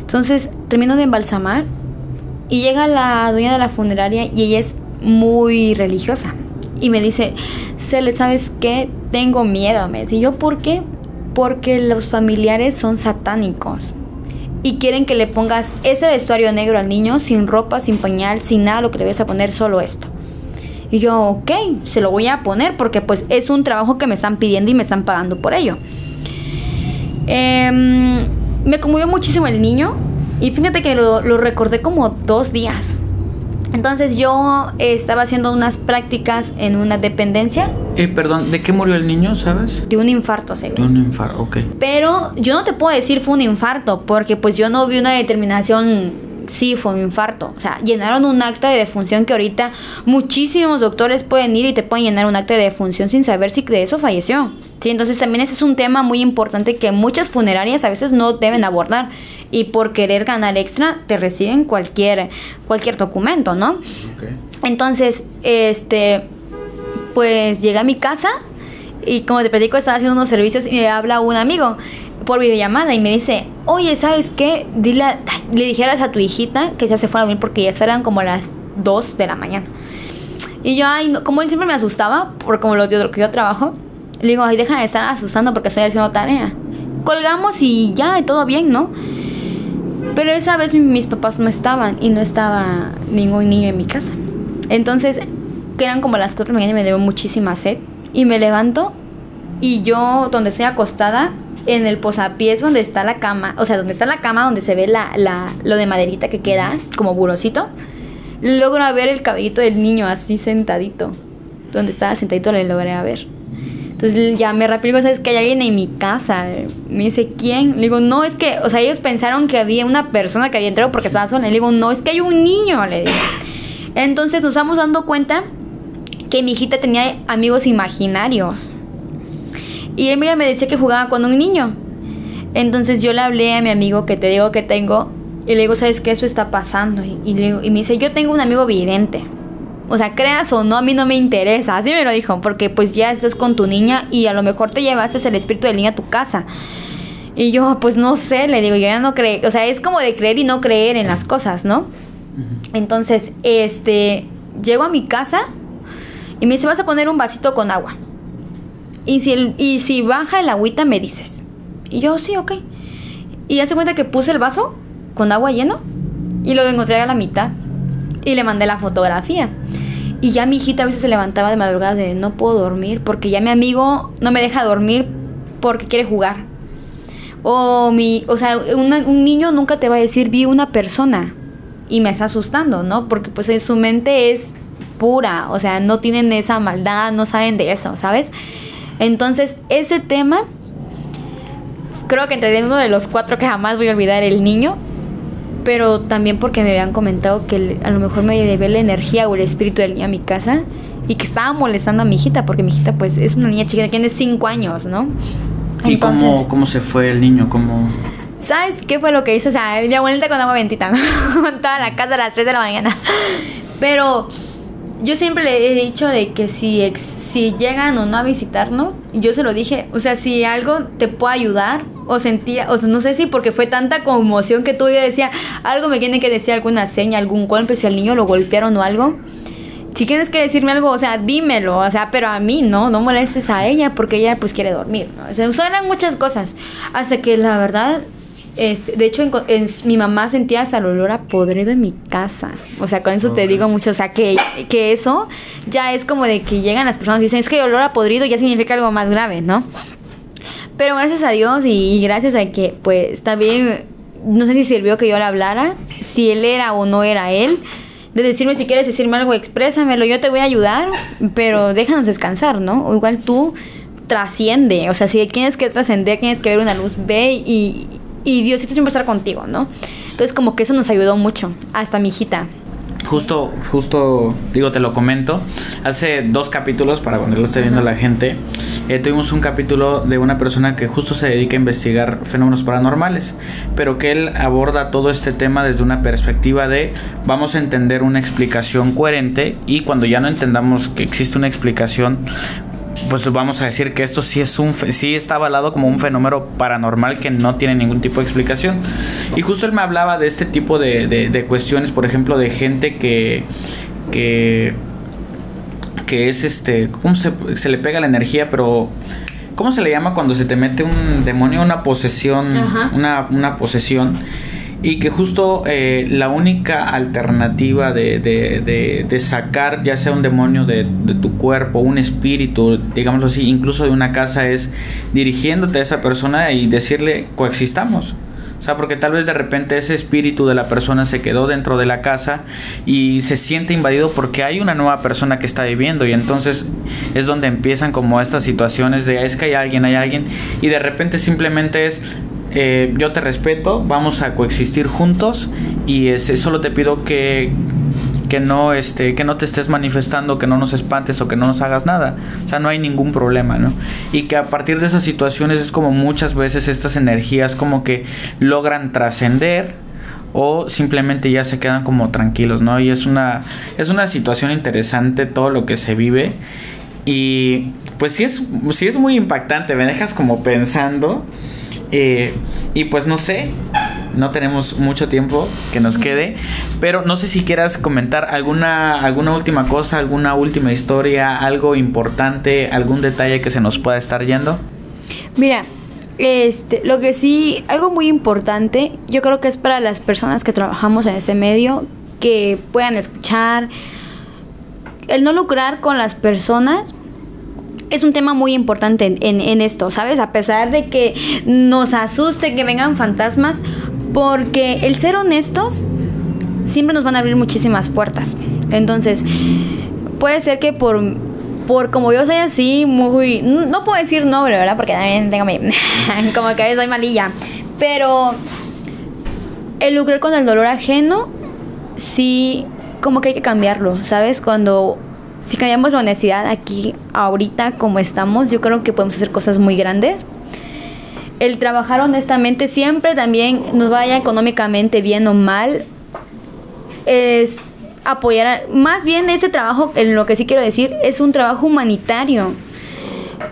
S3: Entonces termino de embalsamar y llega la dueña de la funeraria y ella es muy religiosa. Y me dice, Cele, ¿sabes qué? Tengo miedo. Me dice, ¿yo por qué? Porque los familiares son satánicos y quieren que le pongas ese vestuario negro al niño sin ropa, sin pañal, sin nada lo que le vas a poner, solo esto. Y yo, ok, se lo voy a poner porque pues es un trabajo que me están pidiendo y me están pagando por ello. Em, me conmovió muchísimo el niño y fíjate que lo, lo recordé como dos días. Entonces yo estaba haciendo unas prácticas en una dependencia.
S2: Eh, perdón, ¿de qué murió el niño, sabes?
S3: De un infarto, seguro.
S2: De un infarto, ok.
S3: Pero yo no te puedo decir fue un infarto, porque pues yo no vi una determinación sí fue un infarto. O sea, llenaron un acta de defunción que ahorita muchísimos doctores pueden ir y te pueden llenar un acta de defunción sin saber si de eso falleció. Sí, entonces también ese es un tema muy importante que muchas funerarias a veces no deben abordar y por querer ganar extra te reciben cualquier cualquier documento, ¿no? Entonces, este pues llega a mi casa y como te platico estaba haciendo unos servicios y me habla un amigo por videollamada y me dice, oye, ¿sabes qué? Dile, le dijeras a tu hijita que ya se fuera a dormir porque ya estarán como las 2 de la mañana. Y yo, ay, como él siempre me asustaba, por como lo, que yo trabajo, le digo, ay, deja de estar asustando porque estoy haciendo tarea. Colgamos y ya, todo bien, ¿no? Pero esa vez mis papás no estaban y no estaba ningún niño en mi casa. Entonces, que eran como las 4 de la mañana y me dio muchísima sed. Y me levanto y yo, donde estoy acostada, en el posapiés donde está la cama, o sea, donde está la cama, donde se ve la, la, lo de maderita que queda como burocito, logro ver el cabellito del niño así sentadito. Donde estaba sentadito le logré ver. Entonces llamé rápido, digo, ¿sabes que hay alguien en mi casa? Me dice, ¿quién? Le digo, no, es que, o sea, ellos pensaron que había una persona que había entrado porque estaba sola. Le digo, no, es que hay un niño, le digo. Entonces nos estamos dando cuenta que mi hijita tenía amigos imaginarios. Y ella me decía que jugaba con un niño. Entonces yo le hablé a mi amigo que te digo que tengo y le digo, ¿sabes qué? Eso está pasando. Y, y, y me dice, yo tengo un amigo vidente. O sea, creas o no, a mí no me interesa. Así me lo dijo, porque pues ya estás con tu niña y a lo mejor te llevaste el espíritu del niño a tu casa. Y yo, pues no sé, le digo, yo ya no creo. O sea, es como de creer y no creer en las cosas, ¿no? Entonces, este, llego a mi casa y me dice, vas a poner un vasito con agua. Y si, el, y si baja el agüita, me dices. Y yo, sí, ok. Y hace cuenta que puse el vaso con agua lleno y lo encontré a la mitad. Y le mandé la fotografía. Y ya mi hijita a veces se levantaba de madrugada de no puedo dormir porque ya mi amigo no me deja dormir porque quiere jugar. O mi, o sea, un niño nunca te va a decir vi una persona y me está asustando, ¿no? Porque pues en su mente es pura, o sea, no tienen esa maldad, no saben de eso, ¿sabes? Entonces, ese tema creo que entre uno de los cuatro que jamás voy a olvidar el niño pero también porque me habían comentado que a lo mejor me debe la energía o el espíritu del niño a mi casa y que estaba molestando a mi hijita, porque mi hijita pues es una niña chiquita, tiene cinco años, ¿no?
S2: ¿Y cómo, cómo se fue el niño? ¿Cómo...
S3: ¿Sabes qué fue lo que hizo? O sea, mi abuelita con agua bendita, ¿no? [laughs] Toda la casa a las 3 de la mañana. Pero yo siempre le he dicho de que si, si llegan o no a visitarnos, yo se lo dije, o sea, si algo te puede ayudar, o sentía, o sea, no sé si porque fue tanta conmoción que tú yo decía, algo me tiene que decir alguna seña, algún golpe, si al niño lo golpearon o algo. Si tienes que decirme algo, o sea, dímelo, o sea, pero a mí, ¿no? No molestes a ella porque ella pues quiere dormir, ¿no? O sea, suenan muchas cosas. Hasta que la verdad, este, de hecho, en, mi mamá sentía hasta el olor a podrido en mi casa. O sea, con eso te digo mucho. O sea, que, que eso ya es como de que llegan las personas y dicen, es que el olor a podrido ya significa algo más grave, ¿no? Pero gracias a Dios y, gracias a que, pues, también, no sé si sirvió que yo le hablara, si él era o no era él, de decirme si quieres decirme algo, exprésamelo, yo te voy a ayudar, pero déjanos descansar, ¿no? O igual tú trasciende, o sea, si tienes que trascender, tienes que ver una luz, ve y, y Diosito siempre estar contigo, ¿no? Entonces como que eso nos ayudó mucho, hasta mi hijita.
S2: Justo, justo, digo, te lo comento. Hace dos capítulos, para cuando lo esté viendo la gente, eh, tuvimos un capítulo de una persona que justo se dedica a investigar fenómenos paranormales, pero que él aborda todo este tema desde una perspectiva de vamos a entender una explicación coherente y cuando ya no entendamos que existe una explicación, pues vamos a decir que esto sí es un sí está avalado como un fenómeno paranormal que no tiene ningún tipo de explicación. Y justo él me hablaba de este tipo de, de, cuestiones por ejemplo de gente que que que es este cómo se, se, le pega la energía pero cómo se le llama cuando se te mete un demonio una posesión una, una posesión y que justo eh, la única alternativa de, de, de, sacar ya sea un demonio de, tu cuerpo, un espíritu, digámoslo así, incluso de una casa es dirigiéndote a esa persona y decirle coexistamos. O sea, porque tal vez de repente ese espíritu de la persona se quedó dentro de la casa y se siente invadido porque hay una nueva persona que está viviendo y entonces es donde empiezan como estas situaciones de es que hay alguien, hay alguien y de repente simplemente es eh, yo te respeto, vamos a coexistir juntos y ese, solo te pido que, que no este que no te estés manifestando, que no nos espantes o que no nos hagas nada. O sea, no hay ningún problema, ¿no? Y que a partir de esas situaciones es como muchas veces estas energías como que logran trascender o simplemente ya se quedan como tranquilos, ¿no? Y es una es una situación interesante todo lo que se vive y pues sí es sí es muy impactante, me dejas como pensando eh, y pues no sé, no tenemos mucho tiempo que nos quede, pero no sé si quieras comentar alguna, alguna última cosa, alguna última historia, algo importante, algún detalle que se nos pueda estar yendo.
S3: Mira, este, lo que sí, algo muy importante, yo creo que es para las personas que trabajamos en este medio, que puedan escuchar, el no lucrar con las personas, es un tema muy importante en, esto, ¿sabes? A pesar de que nos asuste que vengan fantasmas, porque el ser honestos siempre nos van a abrir muchísimas puertas. Entonces, puede ser que por, por como yo soy así, muy... No puedo decir noble, ¿verdad? Porque también tengo mi... [laughs] como que soy malilla. Pero el lucrar con el dolor ajeno, sí, como que hay que cambiarlo, ¿sabes? Cuando... Si cambiamos la honestidad aquí, ahorita, como estamos, yo creo que podemos hacer cosas muy grandes. El trabajar honestamente siempre también nos vaya económicamente bien o mal es apoyar más bien ese trabajo en lo que sí quiero decir es un trabajo humanitario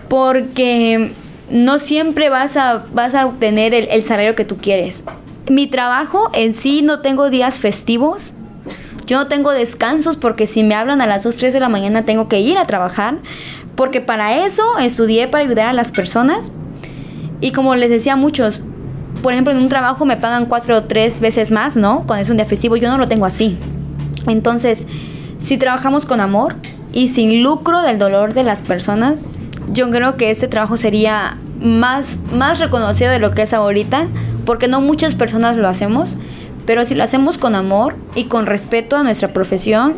S3: porque no siempre vas a vas a obtener el, el salario que tú quieres. Mi trabajo en sí no tengo días festivos yo no tengo descansos porque si me hablan a las 2, 3 de la mañana tengo que ir a trabajar porque para eso estudié para ayudar a las personas y como les decía a muchos, por ejemplo, en un trabajo me pagan cuatro o tres veces más, ¿no? Cuando es un día festivo, yo no lo tengo así. Entonces, si trabajamos con amor y sin lucro del dolor de las personas, yo creo que este trabajo sería más, más reconocido de lo que es ahorita, porque no muchas personas lo hacemos, pero si lo hacemos con amor y con respeto a nuestra profesión,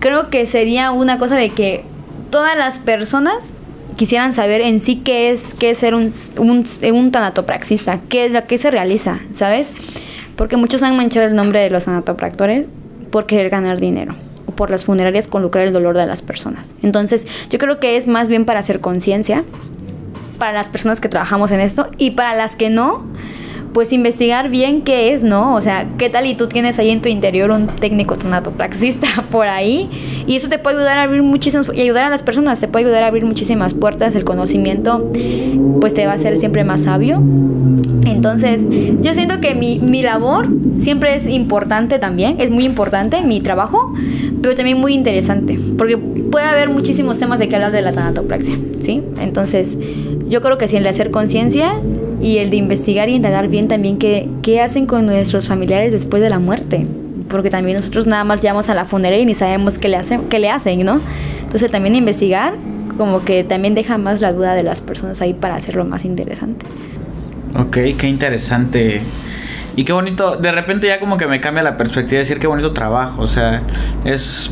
S3: creo que sería una cosa de que todas las personas quisieran saber en sí qué es, qué es ser un, un, tanatopraxista, qué es lo que se realiza, ¿sabes? Porque muchos han manchado el nombre de los tanatopractores por querer ganar dinero o por las funerarias con lucrar el dolor de las personas. Entonces, yo creo que es más bien para hacer conciencia para las personas que trabajamos en esto y para las que no, pues investigar bien qué es, ¿no? O sea, qué tal y tú tienes ahí en tu interior un técnico tanatopraxista [laughs] por ahí y eso te puede ayudar a abrir muchísimas y ayudar a las personas, te puede ayudar a abrir muchísimas puertas, el conocimiento pues te va a hacer siempre más sabio. Entonces, yo siento que mi, mi labor siempre es importante también, es muy importante mi trabajo, pero también muy interesante, porque puede haber muchísimos temas de que hablar de la tanatopraxia, ¿sí? Entonces, yo creo que si el de hacer conciencia y el de investigar y indagar bien también qué, qué hacen con nuestros familiares después de la muerte. Porque también nosotros nada más llevamos a la funeraria y ni sabemos qué le hacen, qué le hacen ¿no? Entonces también investigar como que también deja más la duda de las personas ahí para hacerlo más interesante.
S2: Ok, qué interesante. Y qué bonito, de repente ya como que me cambia la perspectiva de decir qué bonito trabajo, o sea, es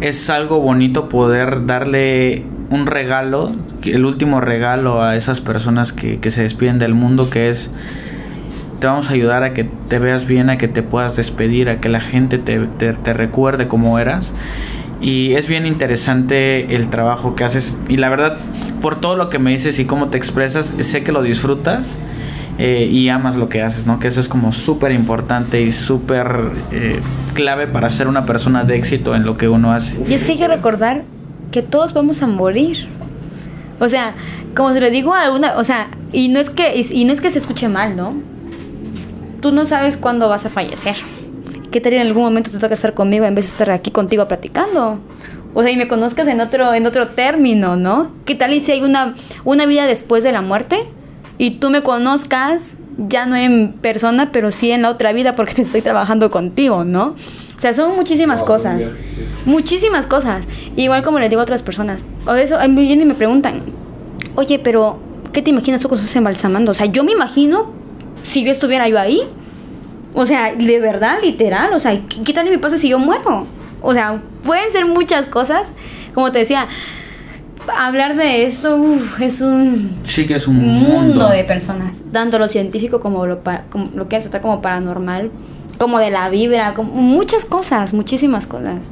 S2: es algo bonito poder darle un regalo, el último regalo a esas personas que, se despiden del mundo, que es te vamos a ayudar a que te veas bien, a que te puedas despedir, a que la gente te, te, recuerde cómo eras. Y es bien interesante el trabajo que haces. Y la verdad, por todo lo que me dices y cómo te expresas, sé que lo disfrutas. Eh, y amas lo que haces, ¿no? Que eso es como súper importante y súper eh, clave para ser una persona de éxito en lo que uno hace.
S3: Y es que hay que recordar que todos vamos a morir. O sea, como se lo digo a alguna, o sea, y no es que y, no es que se escuche mal, ¿no? Tú no sabes cuándo vas a fallecer. ¿Qué tal en algún momento te toca estar conmigo en vez de estar aquí contigo platicando? O sea, y me conozcas en otro en otro término, ¿no? ¿Qué tal y si hay una una vida después de la muerte y tú me conozcas ya no en persona, pero sí en la otra vida porque [laughs] te estoy trabajando contigo, ¿no? O sea, son muchísimas cosas. Muchísimas cosas. Igual como le digo a otras personas. O eso, a mí vienen y me preguntan, oye, pero ¿qué te imaginas tú con estás embalsamando? O sea, yo me imagino si yo estuviera yo ahí. O sea, de verdad, literal. O sea, ¿qué, tal me pasa si yo muero? O sea, pueden ser muchas cosas. Como te decía, hablar de esto es un
S2: sí que es un
S3: mundo, de personas tanto lo científico como lo, como lo que trata como paranormal como de la vibra, como muchas cosas, muchísimas cosas.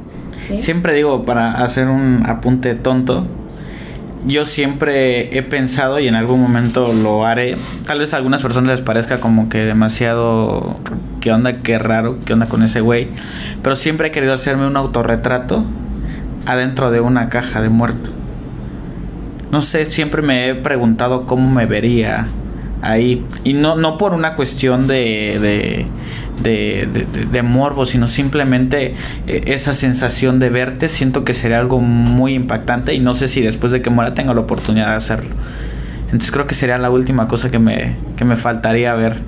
S2: Siempre digo, para hacer un apunte tonto, yo siempre he pensado y en algún momento lo haré. Tal vez a algunas personas les parezca como que demasiado. ¿Qué onda? Qué raro. ¿Qué onda con ese güey? Pero siempre he querido hacerme un autorretrato adentro de una caja de muerto. No sé, siempre me he preguntado cómo me vería ahí. Y no, no por una cuestión de, de, de, morbo, sino simplemente eh, esa sensación de verte. Siento que sería algo muy impactante y no sé si después de que muera tenga la oportunidad de hacerlo. Entonces creo que sería la última cosa que me, que me faltaría ver.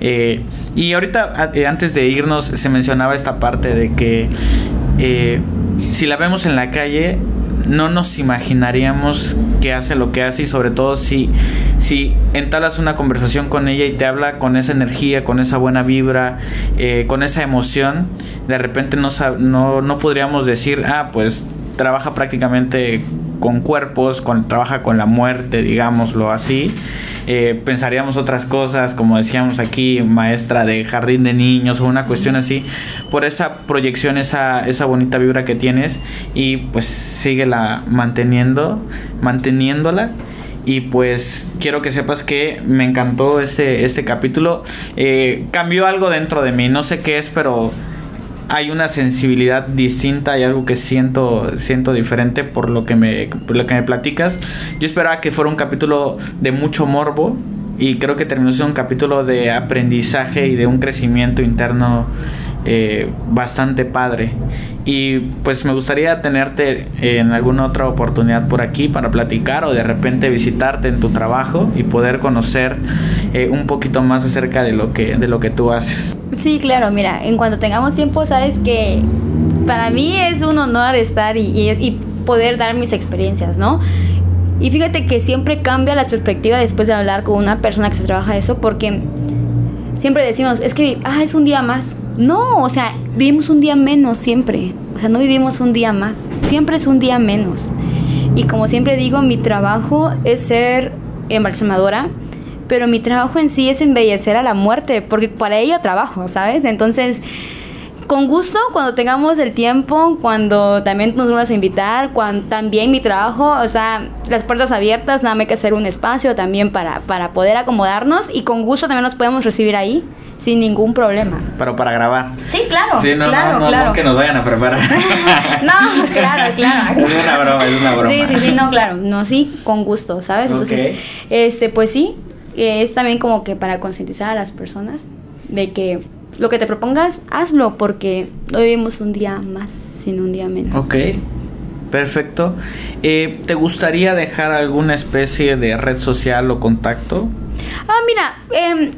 S2: Eh, y ahorita, eh, antes de irnos, se mencionaba esta parte de que si la vemos en la calle, no nos imaginaríamos que hace lo que hace y sobre todo si, si entalas una conversación con ella y te habla con esa energía, con esa buena vibra, eh, con esa emoción, de repente no, no, no podríamos decir, ah, pues trabaja prácticamente con cuerpos, con, trabaja con la muerte, digámoslo así. Eh, pensaríamos otras cosas, como decíamos aquí, maestra de jardín de niños o una cuestión así, por esa proyección, esa, esa bonita vibra que tienes y pues síguela manteniendo, manteniéndola. Y pues quiero que sepas que me encantó este, este capítulo. Eh, cambió algo dentro de mí, no sé qué es, pero hay una sensibilidad distinta y algo que siento siento diferente por lo que me lo que me platicas. Yo esperaba que fuera un capítulo de mucho morbo y creo que terminó siendo un capítulo de aprendizaje y de un crecimiento interno eh, bastante padre. Y pues me gustaría tenerte en alguna otra oportunidad por aquí para platicar o de repente visitarte en tu trabajo y poder conocer eh, un poquito más acerca de lo que de lo que tú haces.
S3: Sí, claro, mira, en cuanto tengamos tiempo, sabes que para mí es un honor estar y, poder dar mis experiencias, ¿no? Y fíjate que siempre cambia la perspectiva después de hablar con una persona que se trabaja eso, porque siempre decimos, es que, ah, es un día más. No, o sea, vivimos un día menos siempre. O sea, no vivimos un día más. Siempre es un día menos. Y como siempre digo, mi trabajo es ser embalsamadora pero mi trabajo en sí es embellecer a la muerte, porque para ello trabajo, ¿sabes? Entonces, con gusto, cuando tengamos el tiempo, cuando también nos vamos a invitar, cuando también mi trabajo, o sea, las puertas abiertas, nada más hay que hacer un espacio también para, para poder acomodarnos y con gusto también nos podemos recibir ahí sin ningún problema.
S2: Pero para grabar.
S3: Sí, claro.
S2: Sí, no,
S3: claro,
S2: no,
S3: claro.
S2: no, que nos vayan a preparar. [laughs]
S3: no, claro, claro. [laughs]
S2: Es una broma, es una broma.
S3: Sí, sí, sí, no, claro. No, sí, con gusto, ¿sabes? Entonces, este, pues sí, es también como que para concientizar a las personas de que lo que te propongas, hazlo, porque no vivimos un día más, sin un día menos.
S2: Ok, perfecto. Eh, ¿Te gustaría dejar alguna especie de red social o contacto?
S3: Ah, mira, eh,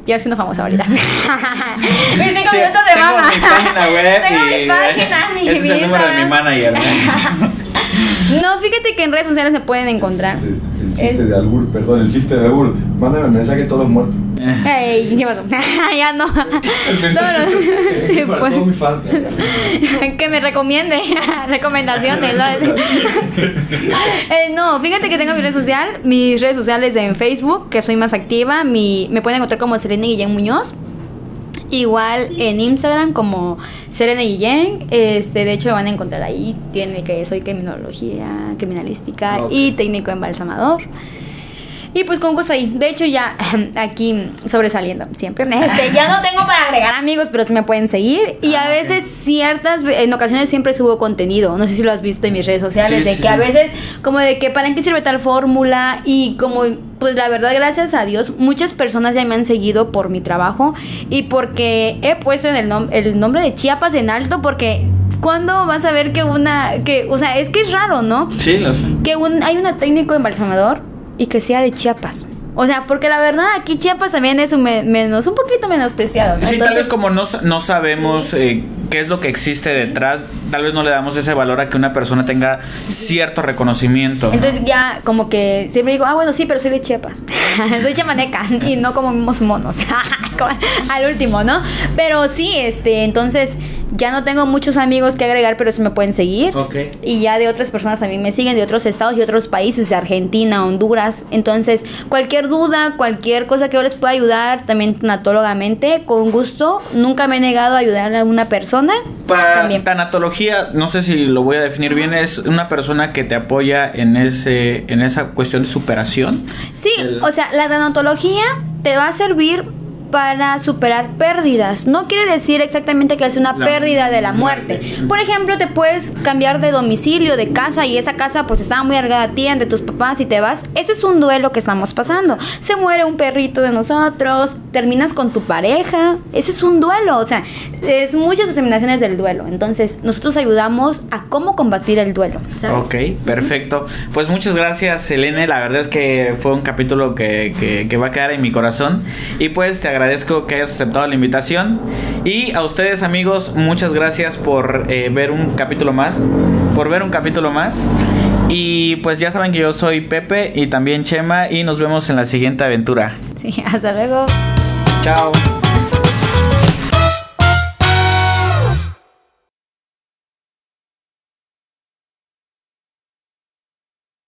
S3: [laughs] ya siendo famosa ahorita. [laughs] Mis cinco sí, minutos de
S2: tengo mi página web [laughs]
S3: tengo
S2: y
S3: mi página. y
S2: ese es el número de mi manager.
S3: No, fíjate que en redes sociales se pueden encontrar.
S5: El chiste
S3: Es-
S5: de Albur, perdón, el chiste de Albur. Mándame el mensaje a todos los muertos.
S3: Ey, ¿qué pasó? [laughs] ya no.
S5: El
S3: No, no.
S5: mis fans. [laughs]
S3: que me recomiende [laughs] recomendaciones, ¿sabes? Eh, no, fíjate que tengo mi red social, mis redes sociales en Facebook, que soy más activa, mi, me pueden encontrar como Selene Guillén Muñoz. Igual en Instagram como Serena Guillén, este, de hecho me van a encontrar ahí, tiene que soy criminología, criminalística y técnico embalsamador. Y pues con gusto ahí. De hecho, ya [laughs] aquí sobresaliendo siempre. [laughs] Este, ya no tengo para agregar amigos, pero sí me pueden seguir. Y a
S2: Ah, ok.
S3: veces, ciertas, en ocasiones siempre subo contenido. No sé si lo has visto en mis redes sociales.
S2: Sí,
S3: de
S2: sí,
S3: que a veces, como de que para qué sirve tal fórmula. Y como, pues la verdad, gracias a Dios, muchas personas ya me han seguido por mi trabajo. Y porque he puesto en el, nom- el nombre de Chiapas en alto. Porque. ¿Cuándo vas a ver que una. que O sea, es que es raro, ¿no?
S2: Sí, lo sé.
S3: que un, hay una técnico embalsamador y que sea de Chiapas. O sea, porque la verdad aquí Chiapas también es un me- menos, un poquito menospreciado. ¿no?
S2: Sí, tal vez como no, no sabemos eh, qué es lo que existe detrás, tal vez no le damos ese valor a que una persona tenga cierto reconocimiento.
S3: Entonces ya como que siempre digo, ah, bueno, sí, pero soy de Chiapas. [laughs] soy chamaneca [laughs] y no comemos monos. [laughs] Como Al último, ¿no? Pero sí, este, entonces ya no tengo muchos amigos que agregar, pero sí me pueden seguir.
S2: Ok.
S3: Y ya de otras personas también me siguen, de otros estados y otros países, de Argentina, Honduras. Entonces, cualquier duda, cualquier cosa que yo les pueda ayudar, también natólogamente, con gusto. Nunca me he negado a ayudar a una persona.
S2: Para
S3: también.
S2: No sé si lo voy a definir bien, es una persona que te apoya en ese en esa cuestión de superación.
S3: Sí,
S2: El-
S3: o sea, la tanatología te va a servir para superar pérdidas. No quiere decir exactamente que es una
S2: La
S3: pérdida de la muerte. Por ejemplo, te puedes cambiar de domicilio, de casa, y esa casa pues estaba muy argada a ti, ante tus papás, y te vas. Eso es un duelo que estamos pasando. Se muere un perrito de nosotros, terminas con tu pareja. Eso es un duelo. O sea, es muchas determinaciones del duelo. Entonces, nosotros ayudamos a cómo combatir el duelo. ¿sabes?
S2: Ok, perfecto. Pues muchas gracias, Selene. La verdad es que fue un capítulo que, que- que va a quedar en mi corazón. Y pues te agradezco agradezco que hayas aceptado la invitación. Y a ustedes amigos, muchas gracias por eh, ver un capítulo más. Por ver un capítulo más. Y pues ya saben que yo soy Pepe y también Chema y nos vemos en la siguiente aventura.
S3: Sí, hasta luego.
S2: Chao.